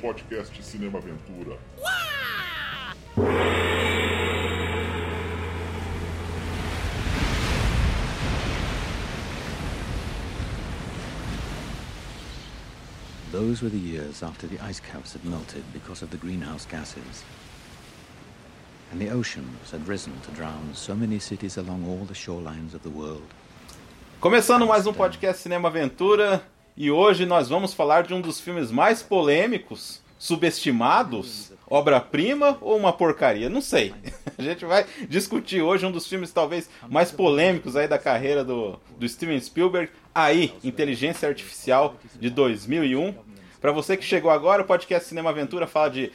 podcast Cinema Aventura. Those were the years after the ice caps had melted because of the greenhouse gases. And the oceans had risen to drown so many cities along all the shorelines of the world. Começando mais um podcast Cinema Aventura, e hoje nós vamos falar de um dos filmes mais polêmicos, subestimados, obra-prima ou uma porcaria? Não sei. A gente vai discutir hoje um dos filmes talvez mais polêmicos aí da carreira do, do Steven Spielberg, aí, Inteligência Artificial de 2001. Para você que chegou agora, o podcast Cinema Aventura fala de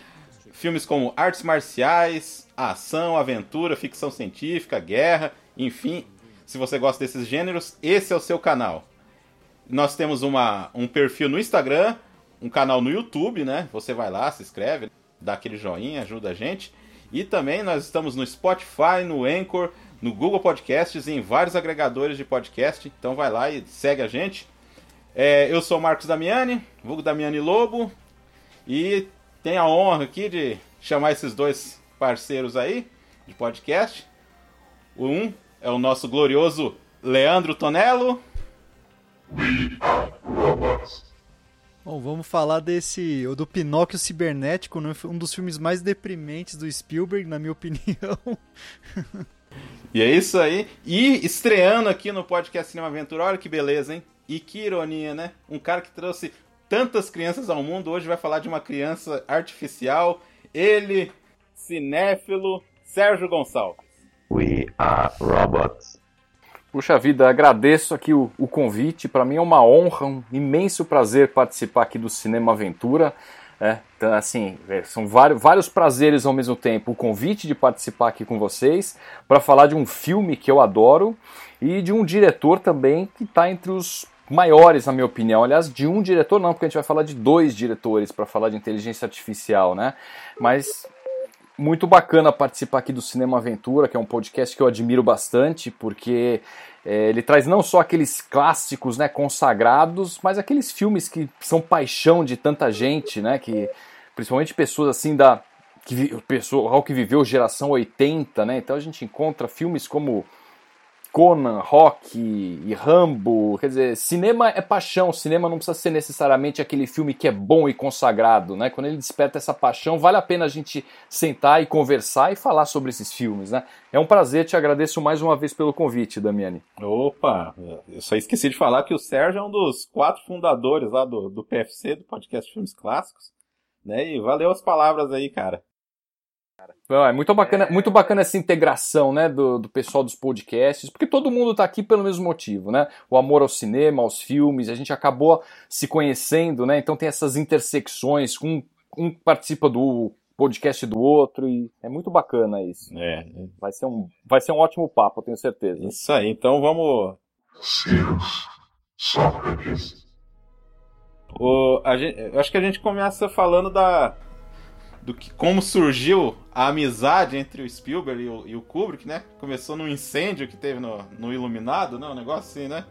filmes como artes marciais, ação, aventura, ficção científica, guerra, enfim. Se você gosta desses gêneros, esse é o seu canal. Nós temos uma, um perfil no Instagram, um canal no YouTube, né? Você vai lá, se inscreve, dá aquele joinha, ajuda a gente. E também nós estamos no Spotify, no Anchor, no Google Podcasts e em vários agregadores de podcast. Então vai lá e segue a gente. É, eu sou Marcos Damiani, vulgo Damiani Lobo, e tenho a honra aqui de chamar esses dois parceiros aí de podcast. Um é o nosso glorioso Leandro Tonello. Bom, vamos falar desse, o do Pinóquio Cibernético, né? um dos filmes mais deprimentes do Spielberg, na minha opinião. E é isso aí. E estreando aqui no podcast Cinema Aventura, olha que beleza, hein? E que ironia, né? Um cara que trouxe tantas crianças ao mundo, hoje vai falar de uma criança artificial. Ele, cinéfilo, Sérgio Gonçalves. We are robots. Puxa vida, agradeço aqui o, o convite. Para mim é uma honra, um imenso prazer participar aqui do Cinema Aventura. É, então, assim, é, são vários, vários prazeres ao mesmo tempo. O convite de participar aqui com vocês para falar de um filme que eu adoro e de um diretor também que está entre os maiores, na minha opinião. Aliás, de um diretor não, porque a gente vai falar de dois diretores para falar de inteligência artificial, né? Mas muito bacana participar aqui do Cinema Aventura, que é um podcast que eu admiro bastante, porque é, ele traz não só aqueles clássicos né, consagrados, mas aqueles filmes que são paixão de tanta gente, né? Que, principalmente pessoas assim da. Que, pessoal que viveu geração 80, né? Então a gente encontra filmes como Conan, Rock e Rambo. Quer dizer, cinema é paixão. Cinema não precisa ser necessariamente aquele filme que é bom e consagrado, né? Quando ele desperta essa paixão, vale a pena a gente sentar e conversar e falar sobre esses filmes, né? É um prazer, te agradeço mais uma vez pelo convite, Damiani. Opa, eu só esqueci de falar que o Sérgio é um dos quatro fundadores lá do, do PFC, do podcast Filmes Clássicos, né? E valeu as palavras aí, cara. Não, é muito bacana, muito bacana essa integração, né, do, do pessoal dos podcasts, porque todo mundo está aqui pelo mesmo motivo, né? O amor ao cinema, aos filmes, a gente acabou se conhecendo, né? Então tem essas intersecções, um, um participa do podcast do outro e é muito bacana isso. É. Vai ser um, vai ser um ótimo papo, eu tenho certeza. Isso aí, então vamos. Seus Sócrates. O, a gente, eu acho que a gente começa falando da do que como surgiu a amizade entre o Spielberg e o, e o Kubrick, né? Começou num incêndio que teve no, no Iluminado, né? Um negócio assim, né?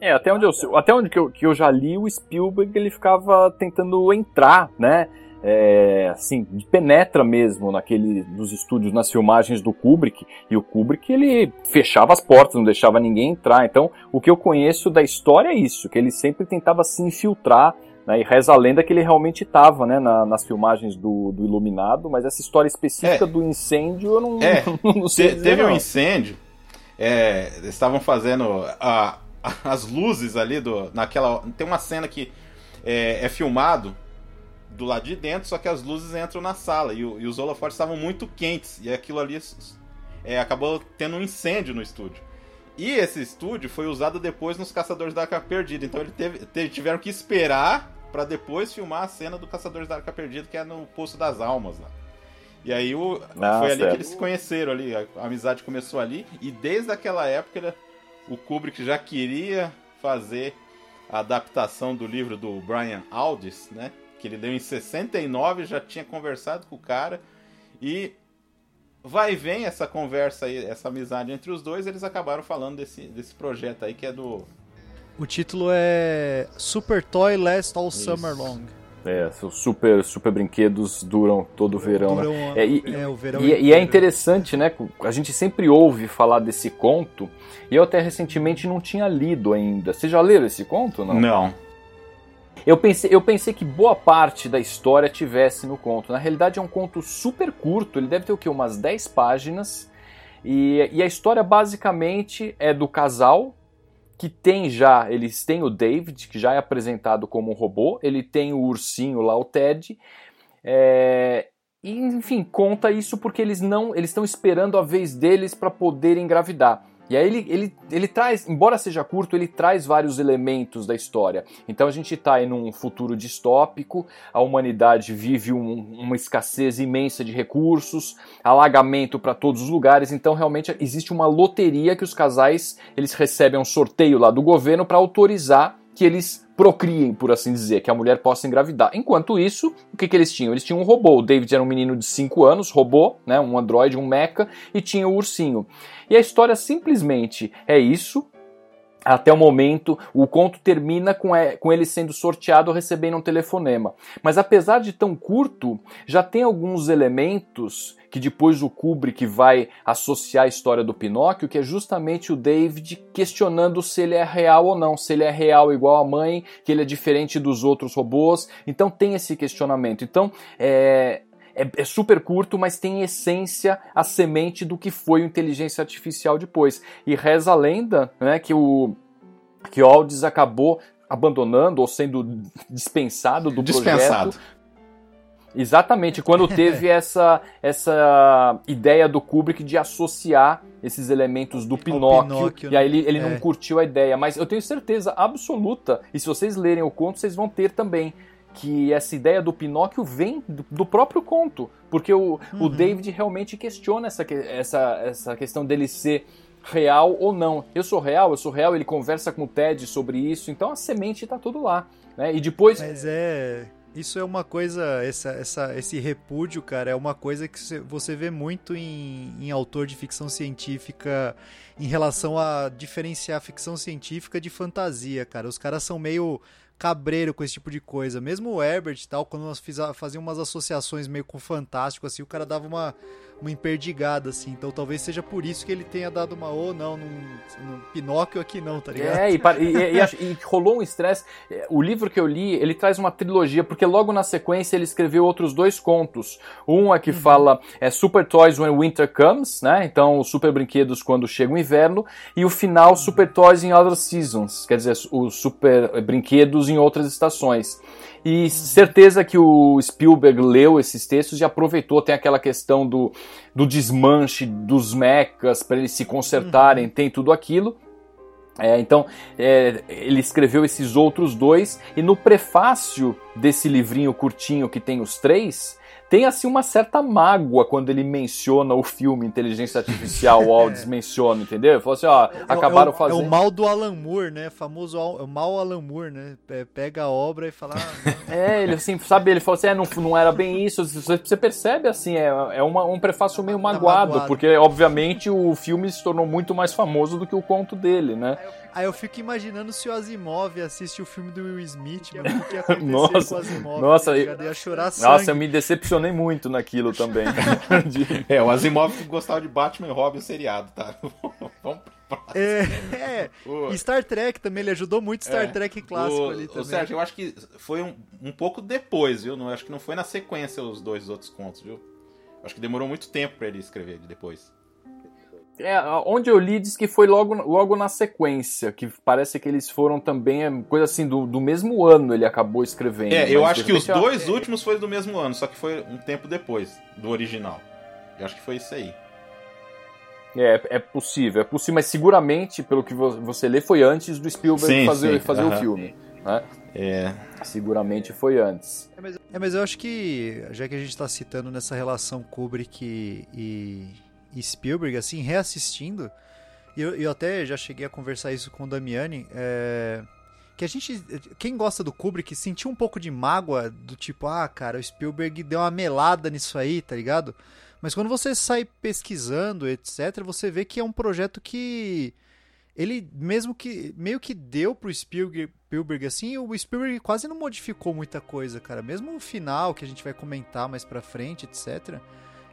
É, até onde eu, até onde que eu, que eu já li, o Spielberg ele ficava tentando entrar, né? É, assim, penetra mesmo naquele, nos estúdios, nas filmagens do Kubrick, e o Kubrick ele fechava as portas, não deixava ninguém entrar. Então, o que eu conheço da história é isso, que ele sempre tentava se infiltrar né, e reza a lenda que ele realmente estava né, na, nas filmagens do, do, Iluminado, mas essa história específica É. do incêndio eu não, É, não sei. Te- dizer, teve não. um incêndio, é, eles estavam fazendo a- as luzes ali do, naquela. Tem uma cena que é, é filmado do lado de dentro, só que as luzes entram na sala e, o- e os holofotes estavam muito quentes e aquilo ali é, acabou tendo um incêndio no estúdio. E esse estúdio foi usado depois nos Caçadores da Arca Perdida, então ele teve, teve- tiveram que esperar pra depois filmar a cena do Caçadores da Arca Perdida, que é no Poço das Almas lá. E aí o, Ah, foi ali que eles se conheceram ali, a, a amizade começou ali, e desde aquela época ele- o Kubrick já queria fazer a adaptação do livro do Brian Aldiss, né? Que ele leu em 69, já tinha conversado com o cara, e vai e vem essa conversa aí, essa amizade entre os dois, eles acabaram falando desse, desse projeto aí que é do. O título é Super Toy Last All Isso. Summer Long. É, os super, super brinquedos duram todo o verão. Duram, né? é, e, é, o verão e, e, é interessante, né? A gente sempre ouve falar desse conto, e eu até recentemente não tinha lido ainda. Você já leu esse conto? Não. Não. Eu pensei, eu pensei que boa parte da história tivesse no conto. Na realidade, é um conto super curto, ele deve ter o quê? Umas 10 páginas. E, e a história basicamente é do casal que tem já, eles têm o David, que já é apresentado como um robô, ele tem o ursinho lá, o Ted, é, e enfim, conta isso porque eles não, eles estão esperando a vez deles para poder engravidar. E aí ele, ele, ele traz, embora seja curto, ele traz vários elementos da história. Então a gente está em um futuro distópico, a humanidade vive um, uma escassez imensa de recursos, alagamento para todos os lugares, então realmente existe uma loteria que os casais eles recebem um sorteio lá do governo para autorizar que eles procriem, por assim dizer, que a mulher possa engravidar. Enquanto isso, o que, que eles tinham? Eles tinham um robô. O David era um menino de 5 anos, robô, né, um androide, um mecha, e tinha o ursinho. E a história simplesmente é isso. Até o momento, o conto termina com, com ele sendo sorteado recebendo um telefonema. Mas apesar de tão curto, já tem alguns elementos que depois o Kubrick vai associar a história do Pinóquio, que é justamente o David questionando se ele é real ou não, se ele é real igual a mãe, que ele é diferente dos outros robôs. Então tem esse questionamento. Então é, é, é, super curto, mas tem essência, a semente do que foi o inteligência artificial depois. E reza a lenda né, que o que Aldis acabou abandonando ou sendo dispensado do Dispensado. projeto Exatamente, quando teve essa, essa ideia do Kubrick de associar esses elementos do Pinóquio, Pinóquio e aí ele, ele é. não curtiu a ideia. Mas eu tenho certeza absoluta, e se vocês lerem o conto, vocês vão ter também, que essa ideia do Pinóquio vem do, próprio conto, porque o, uhum. o David realmente questiona essa, essa, essa questão dele ser real ou não. Eu sou real, eu sou real, ele conversa com o Ted sobre isso, então a semente está tudo lá. Né? E depois. Mas é isso é uma coisa, essa, essa, esse repúdio, cara, é uma coisa que você vê muito em, em autor de ficção científica em relação a diferenciar ficção científica de fantasia, cara. Os caras são meio cabreiro com esse tipo de coisa. Mesmo o Herbert e tal, quando nós fazíamos umas associações meio com fantástico, assim, o cara dava uma uma emperdigada, assim. Então talvez seja por isso que ele tenha dado uma ou oh, não, num, num, Pinóquio aqui não, tá ligado? É, e, e, e, e rolou um estresse. O livro que eu li, ele traz uma trilogia, porque logo na sequência ele escreveu outros dois contos. Um é que uhum. fala é, Super Toys When Winter Comes, né? Então, os super brinquedos quando chega o inverno. E o final, uhum. Super Toys in Other Seasons, quer dizer, os super brinquedos em outras estações. E certeza que o Spielberg leu esses textos e aproveitou, tem aquela questão do, do desmanche dos mechas para eles se consertarem, uhum. tem tudo aquilo. É, então, é, ele escreveu esses outros dois, e no prefácio desse livrinho curtinho que tem os três, tem assim uma certa mágoa quando ele menciona o filme Inteligência Artificial, o Aldis menciona, entendeu? Ele falou assim, ó, é, acabaram é o, fazendo... É o mal do Alan Moore, né? Famoso é o mal Alan Moore, né? Pega a obra e fala... Ah, é, ele assim, sabe, ele falou assim, é, não, não era bem isso, você percebe assim, é, é uma, um prefácio meio magoado, magoado, porque obviamente o filme se tornou muito mais famoso do que o conto dele, né? Aí eu fico imaginando se o Asimov assiste o filme do Will Smith, mano, o que ia acontecer nossa, com o Asimov. Nossa, tá eu, ia chorar sangue. Nossa, eu me decepcionei muito naquilo também. é, o Asimov gostava de Batman e Robin, seriado, tá? Vamos é, é. O... Star Trek também, ele ajudou muito Star é, Trek clássico o, ali também. O Sérgio, eu acho que foi um, um pouco depois, viu? Não, acho que não foi na sequência os dois outros contos, viu? Acho que demorou muito tempo para ele escrever depois. É, onde eu li diz que foi logo, logo na sequência, que parece que eles foram também, é, coisa assim, do, do mesmo ano ele acabou escrevendo. É, eu acho que os dois últimos foram do mesmo ano, só que foi um tempo depois do original. Eu acho que foi isso aí. É, é possível, é possível, mas seguramente, pelo que você lê, foi antes do Spielberg sim, fazer, sim. fazer uhum. o filme. Né? É. Seguramente foi antes. É mas, é, mas eu acho que, já que a gente está citando nessa relação Kubrick e e Spielberg, assim, reassistindo, e eu, eu até já cheguei a conversar isso com o Damiani, é, que a gente, quem gosta do Kubrick, sentiu um pouco de mágoa do tipo, ah, cara, o Spielberg deu uma melada nisso aí, tá ligado? Mas quando você sai pesquisando, etc., você vê que é um projeto que ele mesmo que meio que deu pro Spielberg, Spielberg assim, o Spielberg quase não modificou muita coisa, cara. Mesmo o final que a gente vai comentar mais pra frente, etc.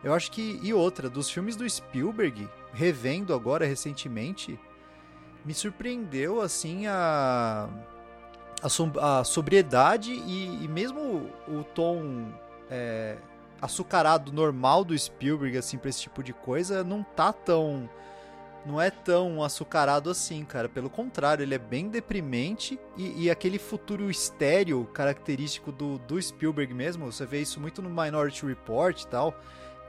Eu acho que e outra dos filmes do Spielberg, revendo agora recentemente, me surpreendeu assim a a, som, a sobriedade e, e, mesmo o, tom é, açucarado normal do Spielberg assim para esse tipo de coisa não tá tão não é tão açucarado assim, cara. Pelo contrário, ele é bem deprimente e, e, aquele futuro estéreo característico do, do Spielberg mesmo. Você vê isso muito no Minority Report e tal.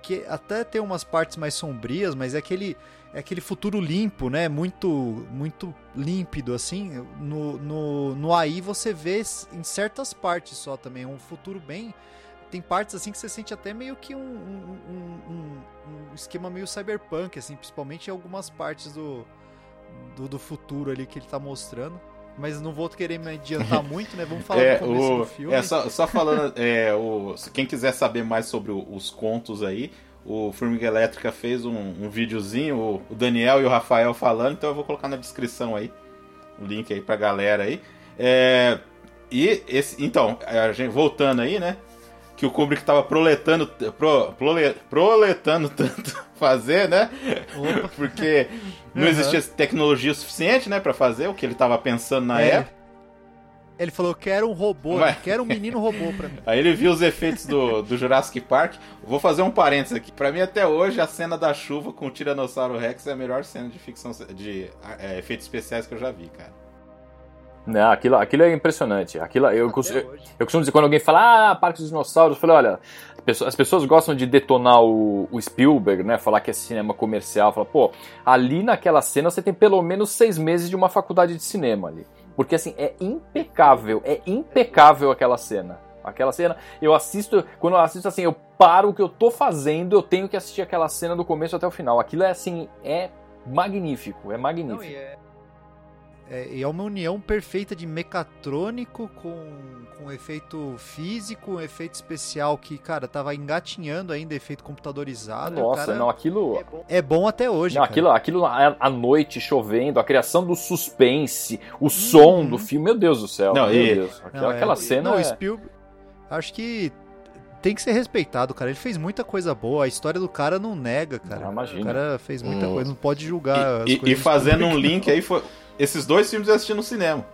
Que até tem umas partes mais sombrias, mas é aquele, é aquele futuro limpo, né? Muito, muito límpido, assim. No, no, no AI você vê em certas partes só também. Um futuro bem tem partes assim que você sente até meio que um, um, um, um, esquema meio cyberpunk, assim, principalmente em algumas partes do, do, do, futuro ali que ele tá mostrando. Mas não vou querer me adiantar muito, né? Vamos falar é, do começo o, do filme. É, só, só falando, é, o, quem quiser saber mais sobre os contos aí, o Formiga Elétrica fez um, um videozinho, o, o Daniel e o Rafael falando, então eu vou colocar na descrição aí, o link aí pra galera aí. É, e esse, então, a gente, voltando aí, né? Que o Kubrick estava proletando, pro, prole, proletando tanto fazer, né? Opa. Porque não uhum. existia tecnologia suficiente, né, para fazer o que ele estava pensando na é. época. Ele falou: quero um robô, Vai. quero um menino robô pra mim. Aí ele viu os efeitos do, do Jurassic Park. Vou fazer um parênteses aqui. Pra mim, até hoje, a cena da chuva com o Tiranossauro Rex é a melhor cena de ficção de é, efeitos especiais que eu já vi, cara. Não, aquilo, aquilo é impressionante. Aquilo, eu, costumo, eu costumo dizer, quando alguém fala, ah, Parque dos Dinossauros, eu falo, olha, as pessoas gostam de detonar o, o, Spielberg, né? Falar que é cinema comercial. Falar, pô, ali naquela cena você tem pelo menos seis meses de uma faculdade de cinema ali. Porque assim, é impecável, é impecável aquela cena. Aquela cena, eu assisto, quando eu assisto assim, eu paro o que eu tô fazendo, eu tenho que assistir aquela cena do começo até o final. Aquilo é assim, é magnífico, é magnífico. Não, é é, é uma união perfeita de mecatrônico com, com efeito físico, efeito especial que, cara, tava engatinhando ainda, efeito computadorizado. Nossa, cara, não, aquilo. É bom, é bom até hoje. Não, aquilo, aquilo à noite chovendo, a criação do suspense, o som uhum. do filme, meu Deus do céu. Não, meu e... Deus. Aquela, não, é, cena. Não, é... Spielberg. Acho que tem que ser respeitado, cara. Ele fez muita coisa boa. A história do cara não nega, cara. Ah, imagina. O cara fez muita hum. coisa, não pode julgar. E, e fazendo um link aí, foi, esses dois filmes eu assisti no cinema.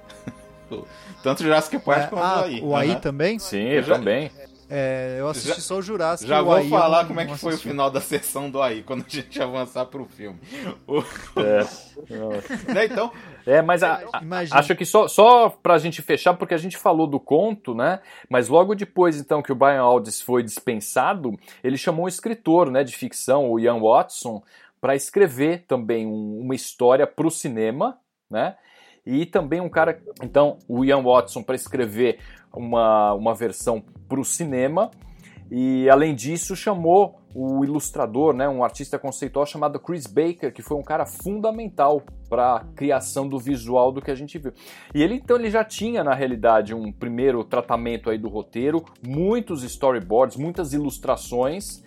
Tanto Jurassic Park é, quanto ah, o AI. O AI uhum. também? Sim, eu também. É, eu assisti já, só o Jurassic. Já vou falar como é que foi o final da sessão do AI, quando a gente avançar pro filme. O... É. né, então... É, mas a, a, acho que só, só pra gente fechar, porque a gente falou do conto, né? Mas logo depois, então, que o Brian Aldiss foi dispensado, ele chamou um escritor né, de ficção, o Ian Watson, para escrever também um, uma história para o cinema, né? E também um cara, então, o Ian Watson para escrever uma, uma versão para o cinema. E além disso, chamou o ilustrador, né, um artista conceitual chamado Chris Baker, que foi um cara fundamental para a criação do visual do que a gente viu. E ele então ele já tinha na realidade um primeiro tratamento aí do roteiro, muitos storyboards, muitas ilustrações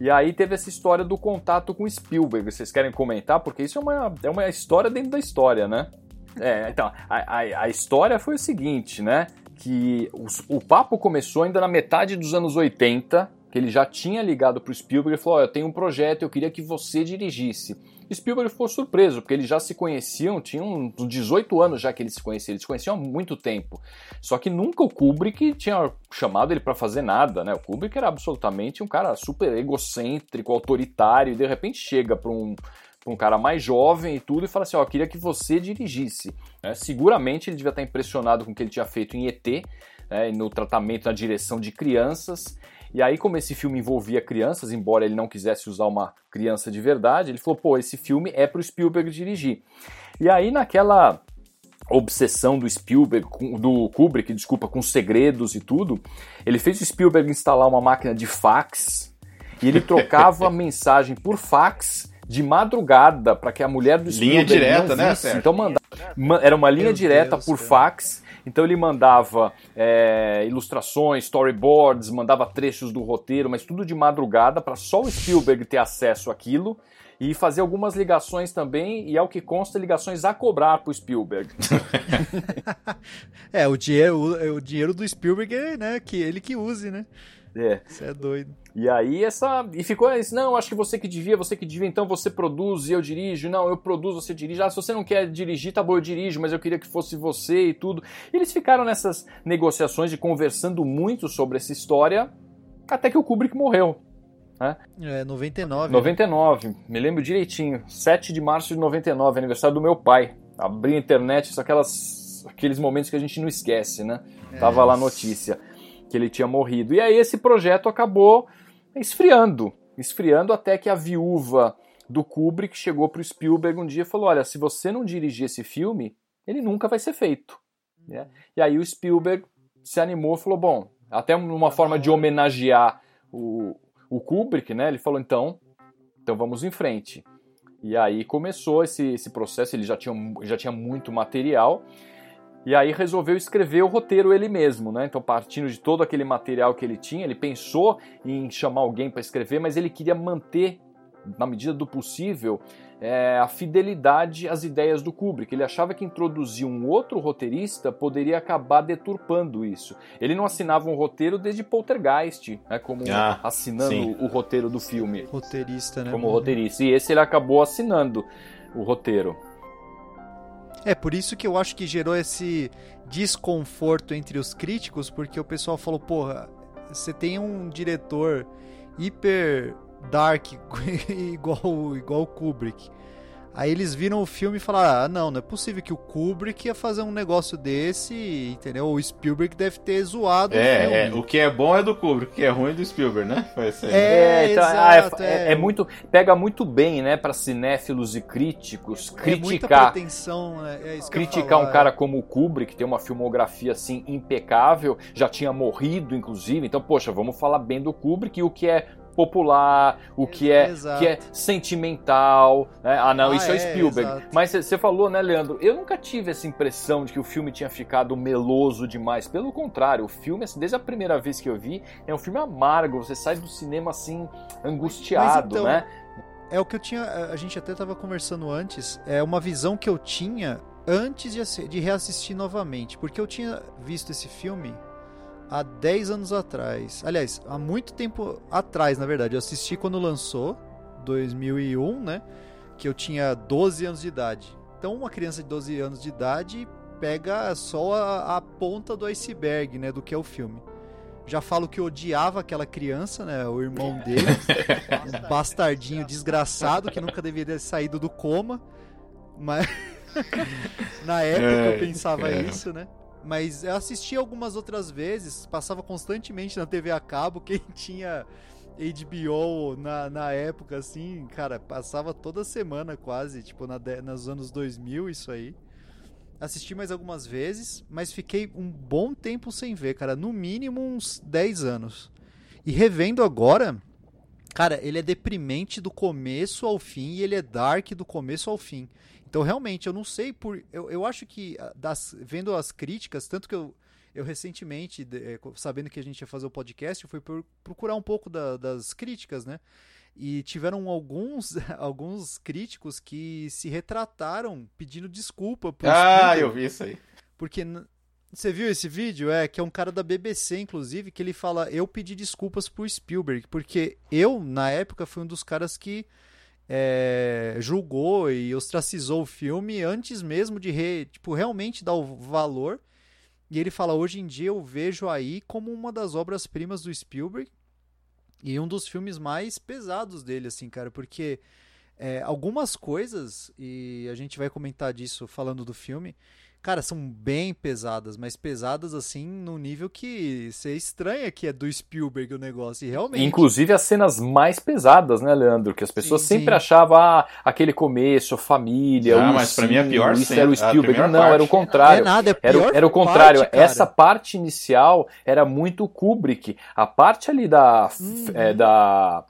e aí teve essa história do contato com Spielberg. Vocês querem comentar? Porque isso é uma, é uma história dentro da história, né? É, então, a, a, a história foi o seguinte, né? Que o, o papo começou ainda na metade dos anos 80, que ele já tinha ligado para o Spielberg e falou: oh, Eu tenho um projeto, eu queria que você dirigisse. Spielberg ficou surpreso, porque eles já se conheciam, tinham uns 18 anos já que eles se conheciam, eles se conheciam há muito tempo. Só que nunca o Kubrick tinha chamado ele para fazer nada, né? O Kubrick era absolutamente um cara super egocêntrico, autoritário, e de repente chega para um, um cara mais jovem e tudo e fala assim: Ó, oh, queria que você dirigisse. É, seguramente ele devia estar impressionado com o que ele tinha feito em ET, né, no tratamento na direção de crianças. E aí, como esse filme envolvia crianças, embora ele não quisesse usar uma criança de verdade, ele falou: pô, esse filme é para o Spielberg dirigir. E aí, naquela obsessão do Spielberg, do Kubrick, desculpa, com segredos e tudo, ele fez o Spielberg instalar uma máquina de fax e ele trocava mensagem por fax de madrugada para que a mulher do Spielberg linha direta, né? Então mandava, era uma linha Meu direta Deus por Deus. fax então ele mandava é, ilustrações, storyboards, mandava trechos do roteiro, mas tudo de madrugada para só o Spielberg ter acesso àquilo. e fazer algumas ligações também, e ao que consta, ligações a cobrar pro Spielberg. é, o dinheiro, o, o, dinheiro do Spielberg é, né, que ele que use, né? É. Isso é doido. E aí essa. E ficou isso, não, acho que você que devia, você que devia, então você produz e eu dirijo. Não, eu produzo, você dirige. Ah, se você não quer dirigir, tá bom, eu dirijo, mas eu queria que fosse você e tudo. E eles ficaram nessas negociações e conversando muito sobre essa história, até que o Kubrick morreu. Né? É, 99. 99, né? me lembro direitinho. 7 de março de 99, aniversário do meu pai. Abri a internet, são aquelas, aqueles momentos que a gente não esquece, né? É. Tava lá a notícia que ele tinha morrido. E aí esse projeto acabou esfriando, esfriando até que a viúva do Kubrick chegou para o Spielberg um dia e falou: Olha, se você não dirigir esse filme, ele nunca vai ser feito. Né? E aí o Spielberg se animou falou: Bom, até uma forma de homenagear o, o Kubrick, né? Ele falou: Então, então vamos em frente. E aí começou esse, esse processo, ele já tinha, já tinha muito material. E aí resolveu escrever o roteiro ele mesmo, né? Então, partindo de todo aquele material que ele tinha, ele pensou em chamar alguém para escrever, mas ele queria manter, na medida do possível, é, a fidelidade às ideias do Kubrick. Ele achava que introduzir um outro roteirista poderia acabar deturpando isso. Ele não assinava um roteiro desde Poltergeist, né, como ah, assinando sim. o roteiro do filme. Roteirista, né? Como roteirista. E esse ele acabou assinando o roteiro. É, por isso que eu acho que gerou esse desconforto entre os críticos, porque o pessoal falou, porra, você tem um diretor hiper dark igual igual o Kubrick. Aí eles viram o filme e falaram: ah, não, não é possível que o Kubrick ia fazer um negócio desse, entendeu? O Spielberg deve ter zoado é, o É, o que é bom é do Kubrick, o que é ruim é do Spielberg, né? Assim. É, então, exato, ah, é, é, é, muito. Pega muito bem, né, para cinéfilos e críticos criticar. É pretensão, né? É criticar um cara como o Kubrick, que tem uma filmografia assim impecável, já tinha morrido, inclusive. Então, poxa, vamos falar bem do Kubrick e o que é popular, o que é, que é sentimental. Né? Ah, não, ah, isso é, é Spielberg. Exato. Mas você falou, né, Leandro? Eu nunca tive essa impressão de que o filme tinha ficado meloso demais. Pelo contrário, o filme, assim, desde a primeira vez que eu vi, é um filme amargo. Você sai do cinema assim, angustiado, então, né? É o que eu tinha. A gente até estava conversando antes. É uma visão que eu tinha antes de, de reassistir novamente. Porque eu tinha visto esse filme há 10 anos atrás. Aliás, há muito tempo atrás, na verdade. Eu assisti quando lançou, 2001, né? Que eu tinha 12 anos de idade. Então, uma criança de 12 anos de idade pega só a, a ponta do iceberg, né? Do que é o filme. Já falo que odiava aquela criança, né? O irmão dele. um bastardinho desgraçado que nunca deveria ter saído do coma. Mas. Na época eu pensava isso, né? Mas eu assisti algumas outras vezes, passava constantemente na TV a cabo, quem tinha HBO na, na época, assim, cara, passava toda semana quase, tipo, na, nos anos 2000 isso aí. Assisti mais algumas vezes, mas fiquei um bom tempo sem ver, cara, no mínimo uns 10 anos. E revendo agora, cara, ele é deprimente do começo ao fim e ele é dark do começo ao fim. Então, realmente, eu não sei por. Eu, eu acho que, ah, das, vendo as críticas, tanto que eu, eu recentemente, é, sabendo que a gente ia fazer o podcast, eu fui procurar um pouco da, das críticas, né? E tiveram alguns, alguns críticos que se retrataram pedindo desculpa Ah, eu vi isso aí. Porque você viu esse vídeo? É, que é um cara da BBC, inclusive, que ele fala: Eu pedi desculpas pro Spielberg, porque eu, na época, fui um dos caras que é, julgou e ostracizou o filme antes mesmo de re, tipo, realmente dar o valor. E ele fala: hoje em dia eu vejo aí como uma das obras-primas do Spielberg e um dos filmes mais pesados dele, assim, cara, porque é, algumas coisas, e a gente vai comentar disso falando do filme, cara, são bem pesadas, mas pesadas assim no nível que você estranha que é do Spielberg o negócio, e realmente. Inclusive as cenas mais pesadas, né, Leandro? Que as pessoas sim, sempre sim. achavam ah, aquele começo, família. Ah, mas para mim a pior isso era o Spielberg. Não, parte. era o contrário. É nada, é era, era o contrário. Parte, Essa parte inicial era muito Kubrick. A parte ali da. Uhum. É, da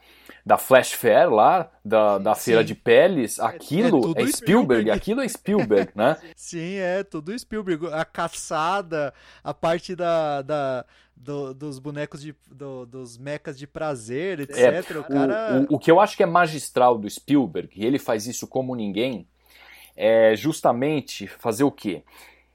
da Flash Fair lá, da, da feira Sim. de peles, aquilo tudo é, Spielberg, Spielberg. aquilo é Spielberg, né? Sim, é, tudo Spielberg. A caçada, a parte da, da, do- dos bonecos de. do- dos mechas de prazer, etc. É, o cara. O, o, o que eu acho que é magistral do Spielberg, e ele faz isso como ninguém, é justamente fazer o quê?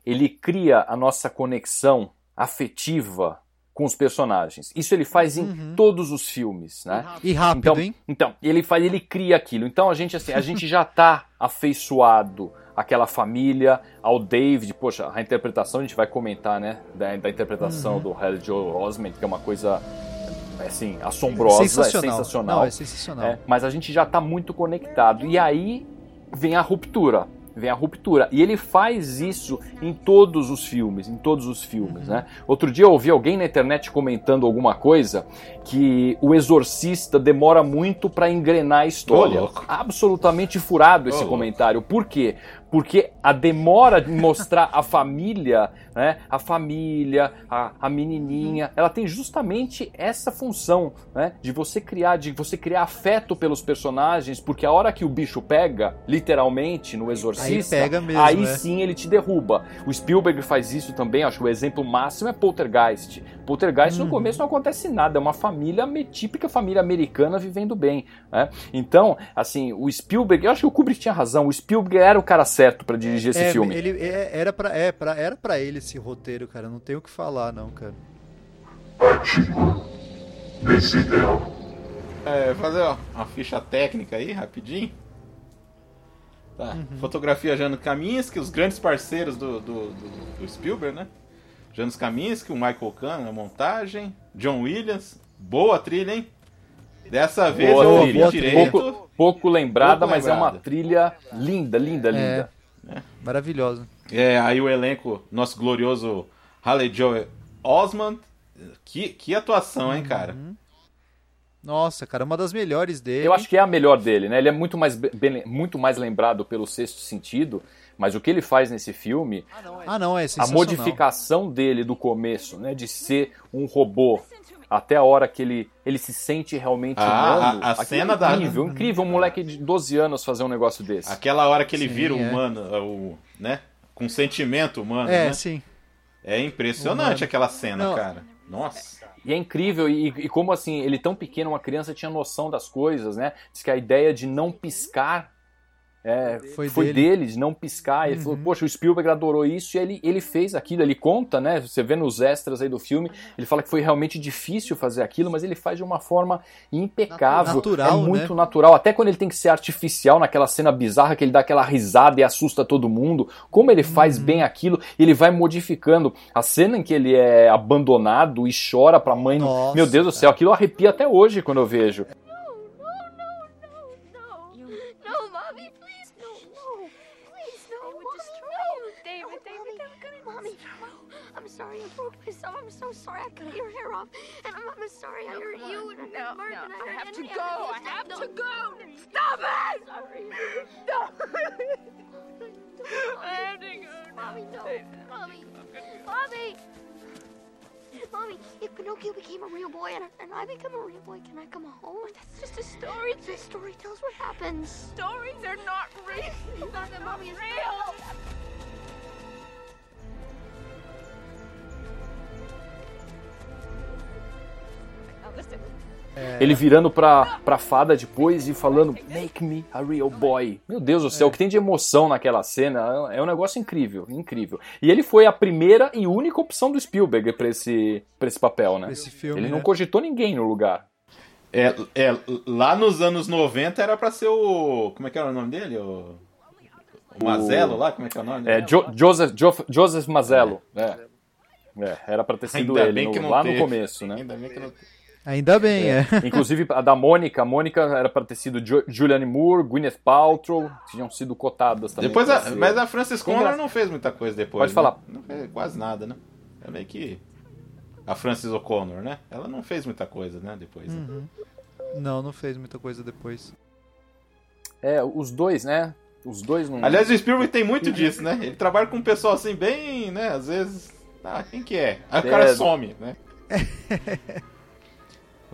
Ele cria a nossa conexão afetiva com os personagens. Isso ele faz em Uhum. todos os filmes, né? E rápido, Então, hein? então, ele faz, ele cria aquilo. Então a gente assim, a gente já tá afeiçoado àquela família, ao David, poxa, a interpretação a gente vai comentar, né, da, da interpretação Uhum. do Harry Joe Osment, que é uma coisa assim, assombrosa, sensacional. é sensacional. Não, é sensacional. É, mas a gente já está muito conectado. E aí vem a ruptura. Vem a ruptura. E ele faz isso em todos os filmes, em todos os filmes, Uhum. né? Outro dia eu ouvi alguém na internet comentando alguma coisa que o exorcista demora muito para engrenar a história. Louco. Absolutamente furado esse louco. comentário. Por quê? Porque a demora de mostrar a família, né? A família, a, a menininha, ela tem justamente essa função, né? De você criar, de você criar afeto pelos personagens, porque a hora que o bicho pega, literalmente, no exorcista, Aí pega mesmo, aí é. sim ele te derruba. O Spielberg faz isso também, acho que o exemplo máximo é Poltergeist. Poltergeist no Uhum. começo não acontece nada, é uma família, típica família americana vivendo bem. né? Então, assim, o Spielberg, eu acho que o Kubrick tinha razão, o Spielberg era o cara certo para dirigir esse É, filme. Ele, é, era, pra, é, pra, era pra ele esse roteiro, cara. Não tem o que falar, não, cara. É, fazer ó, uma ficha técnica aí, rapidinho. Tá. Fotografia Janos Kaminski, os grandes parceiros do, do, do- do Spielberg, né? Janos Kaminski, o Michael Kahn na montagem, John Williams, boa trilha, hein? Dessa vez Boa eu trilha. direito. Pouco, pouco lembrada, Pouco mas é uma lembrada. trilha linda, linda, É. linda. Maravilhosa. É, aí o elenco, nosso glorioso Haley Joel Osment. Que, que atuação, hein, cara? Nossa, cara, uma das melhores dele. Eu acho que é a melhor dele, né? Ele é muito mais, be- bem- muito mais lembrado pelo sexto sentido, mas o que ele faz nesse filme, Ah, não, é a sensacional. modificação dele do começo, né? De ser um robô até a hora que ele, ele se sente realmente Ah, humano. a- a aquilo cena é da- incrível, incrível. Um moleque de 12 anos fazer um negócio desse. Aquela hora que ele Sim, vira é. humano, o, né? Com sentimento humano, É, né? sim. É impressionante Humano. aquela cena, Não. cara. Nossa. E é incrível, e, e como assim, ele tão pequeno, uma criança tinha noção das coisas, né? Diz que a ideia de não piscar é, Foi foi, dele. dele. de não piscar. Ele Uhum. falou, poxa, o Spielberg adorou isso e ele, ele fez aquilo. Ele conta, né? Você vê nos extras aí do filme, ele fala que foi realmente difícil fazer aquilo, mas ele faz de uma forma impecável. Natural, é muito né? natural. Até quando ele tem que ser artificial naquela cena bizarra que ele dá aquela risada e assusta todo mundo. Como ele faz Uhum. bem aquilo, ele vai modificando. A cena em que ele é abandonado e chora pra mãe. Nossa, Meu Deus do céu, aquilo arrepia até hoje quando eu vejo. Mommy. I'm sorry, I broke myself. I'm so sorry. I cut your hair off, and I'm, I'm sorry I hurt you. And No, Mark, no, and I hurt have to go. I have no. to go. Stop it! Sorry. Stop. I have to go. Mommy, no. Mommy. Mommy. Mommy, if Pinocchio became a real boy and, and I become a real boy, can I come home? That's just a story. The story tells what happens. Stories are not real. Not that mommy is real. Ele virando pra, pra fada depois e falando Make me a real boy. Meu Deus do céu, o que tem de emoção naquela cena é um negócio incrível, incrível. E ele foi a primeira e única opção do Spielberg pra esse, pra esse papel, né? Esse filme, ele não né? cogitou ninguém no lugar. É, é, lá nos anos 90 era pra ser o. Como é que era o nome dele? O, o Mazelo lá? Como é que é o nome? É, Jo- Joseph, Jo- Joseph Mazzello. É. É, era pra ter sido Ainda ele bem no- que não lá teve. no começo, né? Ainda bem que não Ainda bem, é. Inclusive a da Mônica, a Mônica era pra ter sido Jo- Julianne Moore, Gwyneth Paltrow, tinham sido cotadas também. Depois a, mas a Frances graça. não fez muita coisa depois. Pode né? falar. Não fez quase nada, né? É meio que. A Frances O'Connor, né? Ela não fez muita coisa, né? Depois. né? Uhum. Não, não fez muita coisa depois. É, os dois, né? Os dois não. Aliás, o Spielberg tem muito disso, né? Ele trabalha com um pessoal assim, bem, né? Às vezes. Ah, quem que é? Aí o cara É. some, né?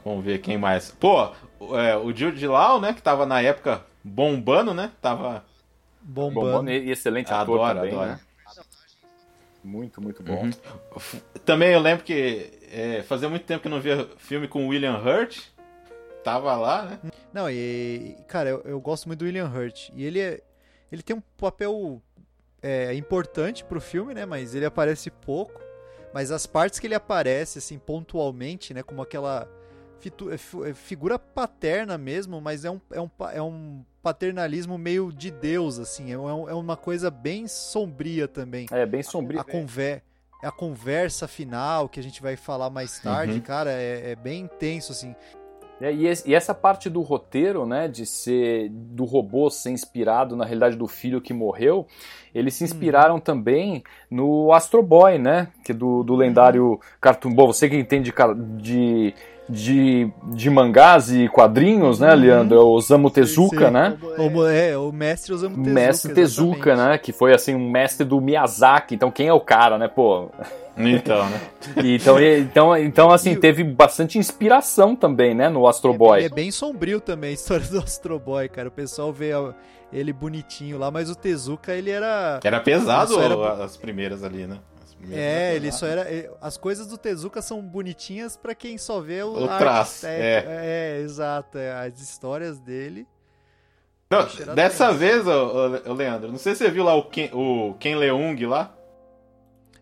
Vamos ver quem mais. Pô, é, o Jude Law, né? Que tava na época bombando, né? Tava. Bombando. Bom, e excelente ator Adoro, também, adoro. né? Muito, muito bom. Uhum. Também eu lembro que é, fazia muito tempo que eu não via filme com o William Hurt. Tava lá, né? Não, e, cara, eu, eu gosto muito do William Hurt. E ele é. Ele tem um papel é, importante pro filme, né? Mas ele aparece pouco. Mas as partes que ele aparece, assim, pontualmente, né? Como aquela figura paterna mesmo, mas é um, é, um, é um paternalismo meio de Deus, assim. É, um- é uma coisa bem sombria também. É, bem sombrio. A, conver a conversa final, que a gente vai falar mais tarde, Uhum. cara, é, é bem intenso, assim. É, e, esse- e essa parte do roteiro, né, de ser do robô ser inspirado na realidade do filho que morreu, eles se inspiraram também no Astro Boy, né, que é do, do lendário Cartoon Ball. Você que entende cara, de, de, de mangás e quadrinhos, né, Uhum. Leandro? É o Osamu Tezuka, Sim, né? O, é, o mestre Osamu Tezuka. mestre Tezuka, exatamente. né, que foi assim um mestre do Miyazaki. Então quem é o cara, né, pô? Então, né? Então, então, então assim, E teve bastante inspiração também, né, no Astro Boy. É, é bem sombrio também a história do Astro Boy, cara. O pessoal vê ele bonitinho lá, mas o Tezuka, ele era... Era pesado Isso era- as primeiras ali, né? É, eram ele só era... é, As coisas do Tezuka são bonitinhas pra quem só vê o, O traço, estética. É. exato. é, as histórias dele... Não, dessa tenso. vez, ô, ô, Leandro, não sei se você viu lá o Ken, o Ken Leung lá.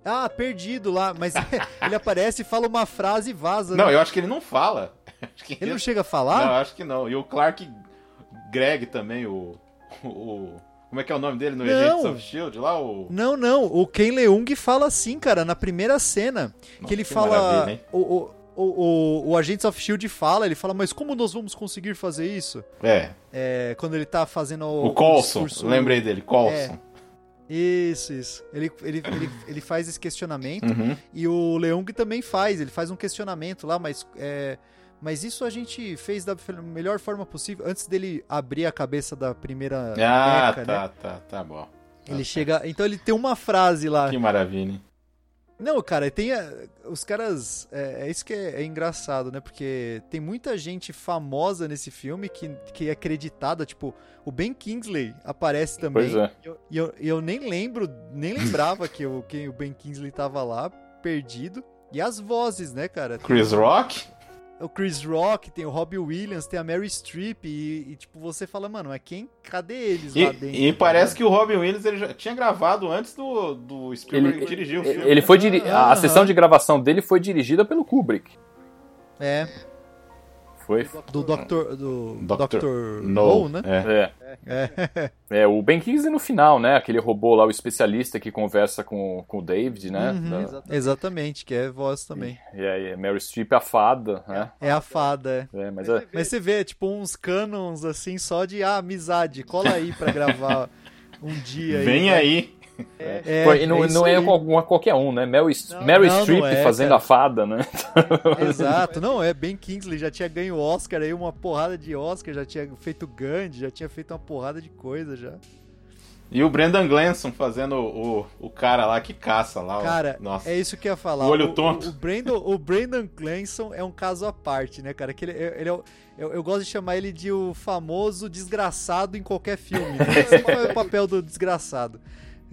Ah, perdido lá, mas ele aparece e fala uma frase e vaza. Não, né? eu acho que ele não fala. Que Ele não chega a falar? Não, acho que não. E o Clark Gregg também, o. o como é que é o nome dele no Não. Agents of Shield lá? O... Não, não. O Ken Leung fala assim, cara, na primeira cena. Nossa, que ele que fala. hein? O, o, o, o, o Agents of Shield fala, ele fala, mas como nós vamos conseguir fazer isso? É, É, quando ele tá fazendo o. o Colson. discurso- Lembrei dele, Colson. Isso, isso. Ele, ele, ele, ele faz esse questionamento. Uhum. E o Leung também faz, ele faz um questionamento lá, mas. é, mas isso a gente fez da melhor forma possível. Antes dele abrir a cabeça da primeira. Ah, Mecha, tá, né? tá, tá bom. Ele chega. Então ele tem uma frase lá. Que maravilha? Não, cara, tem. Os caras. É, é isso que é, é engraçado, né? Porque tem muita gente famosa nesse filme que, que é acreditada. Tipo, o Ben Kingsley aparece também. Pois é. E eu, eu, eu nem lembro, nem lembrava que, o, que o Ben Kingsley tava lá, perdido. E as vozes, né, cara? Chris Rock? O Chris Rock, tem o Robbie Williams, tem a Mary Streep. E, e, tipo, você fala, mano, mas quem. Cadê eles E, lá dentro? e parece que o Robin Williams ele já tinha gravado antes do, do Spielberg Ele, dirigir o filme. ele foi diri a, a sessão de gravação dele foi dirigida pelo Kubrick. É, Foi. do Dr. Do Dr. Dr. No, No, né? É. É. É, o Ben Kingsley no final, né? Aquele robô lá, o especialista que conversa com, com o David, né? Uhum, Da- Exatamente, que é voz também. e aí, Mary Streep a fada, né? É a fada, é. É, mas é, Mas você vê, tipo, uns canons assim, só de ah, amizade, cola aí pra gravar um dia aí. Vem vai. aí. É, Pô, e não, isso não é qual- qualquer um, né? Meryl, Não, Mary não, Streep não é, fazendo cara. a fada, né? Exato, não, é Ben Kingsley, já tinha ganho Oscar aí, uma porrada de Oscar, já tinha feito Gandhi, já tinha feito uma porrada de coisa já. E o Brendan Glanson fazendo o, o cara lá que caça lá. Cara, Nossa. é isso que eu ia falar. O olho o, tonto. O, o Brandon, o Brandon Clanson é um caso à parte, né, cara? Que ele, ele é o- eu, eu gosto de chamar ele de o famoso desgraçado em qualquer filme. Né? Sempre é o papel do desgraçado.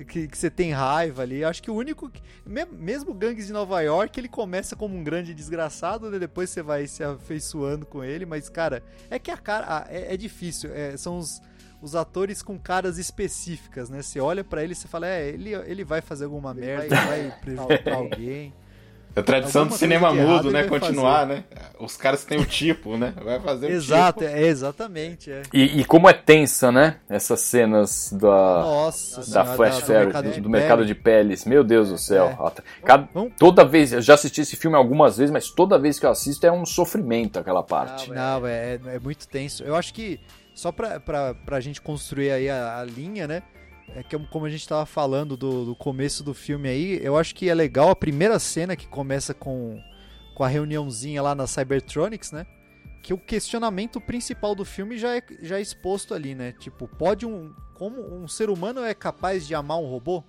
Que, que você tem raiva ali. Eu acho que o único. que- me- Mesmo Gangues de Nova York, ele começa como um grande desgraçado, né? Depois você vai se afeiçoando com ele. Mas, cara, é que a cara. ah, é, é difícil. é, são os, os atores com caras específicas, né? Você olha pra ele e você fala, é, ele, ele vai fazer alguma merda, vai prejudicar alguém. A tradição do alguma cinema de errado mudo, né? Continuar, né? Os caras têm o tipo, né? Vai fazer o Exato, tipo. é, exatamente, é. E, e como é tensa, né? Essas cenas da, Nossa da senhora, Flash do Fair, mercado do, de mercado de peles. Meu Deus do céu. É. Cada- toda vez, eu já assisti esse filme algumas vezes, mas toda vez que eu assisto é um sofrimento aquela parte. Não, é, é muito tenso. Eu acho que só pra, pra, pra gente construir aí a, a linha, né? É que como a gente tava falando do, do começo do filme aí, eu acho que é legal a primeira cena que começa com, com a reuniãozinha lá na Cybertronics, né? Que o questionamento principal do filme já é, já é exposto ali, né? Tipo, pode um. Como um ser humano é capaz de amar um robô?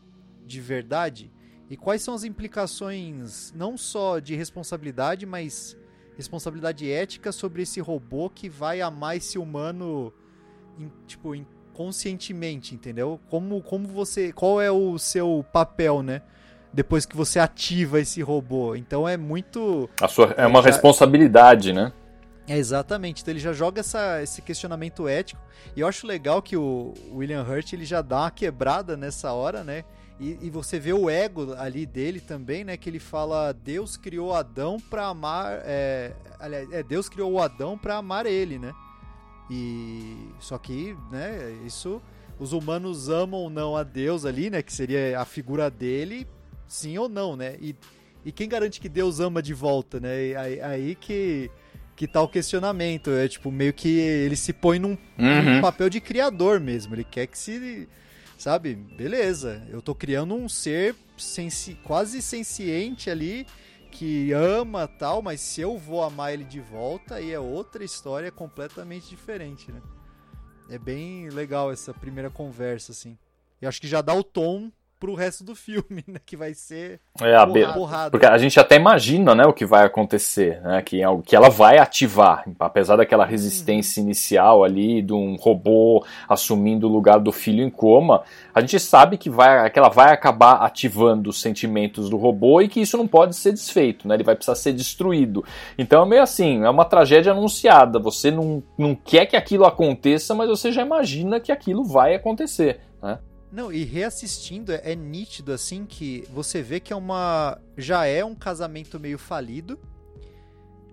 De verdade? E quais são as implicações não só de responsabilidade, mas responsabilidade ética sobre esse robô que vai amar esse humano, em- tipo, inconscientemente, entendeu? Como, como você, qual é o seu papel, né? Depois que você ativa esse robô. Então é muito A sua, é uma Já- responsabilidade, né? é, exatamente. Então ele já joga essa, esse questionamento ético. E eu acho legal que o William Hurt ele já dá uma quebrada nessa hora, né? E, e você vê o ego ali dele também, né? Que ele fala: Deus criou Adão pra amar. É, aliás, é, Deus criou o Adão pra amar ele, né? E só que, né? Isso os humanos amam ou não a Deus ali, né? Que seria a figura dele, sim ou não, né? E, e quem garante que Deus ama de volta, né? E aí, aí que que tá o questionamento. É tipo, meio que ele se põe num, num Uhum. papel de criador mesmo. Ele quer que se. Sabe? Beleza. Eu tô criando um ser sensi quase senciente ali. Que ama tal, mas se eu vou amar ele de volta, aí é outra história completamente diferente, né? É bem legal essa primeira conversa, assim. Eu acho que já dá o tom pro resto do filme, né? Que vai ser É, a porrada. Porque a gente até imagina, né, o que vai acontecer, né, que, é algo que ela vai ativar, apesar daquela resistência inicial ali de um robô assumindo o lugar do filho em coma, a gente sabe que, vai, que ela vai acabar ativando os sentimentos do robô e que isso não pode ser desfeito, né, ele vai precisar ser destruído. Então é meio assim, é uma tragédia anunciada, você não, não quer que aquilo aconteça, mas você já imagina que aquilo vai acontecer. Não, e reassistindo, é, é nítido assim que você vê que é uma. Já é um casamento meio falido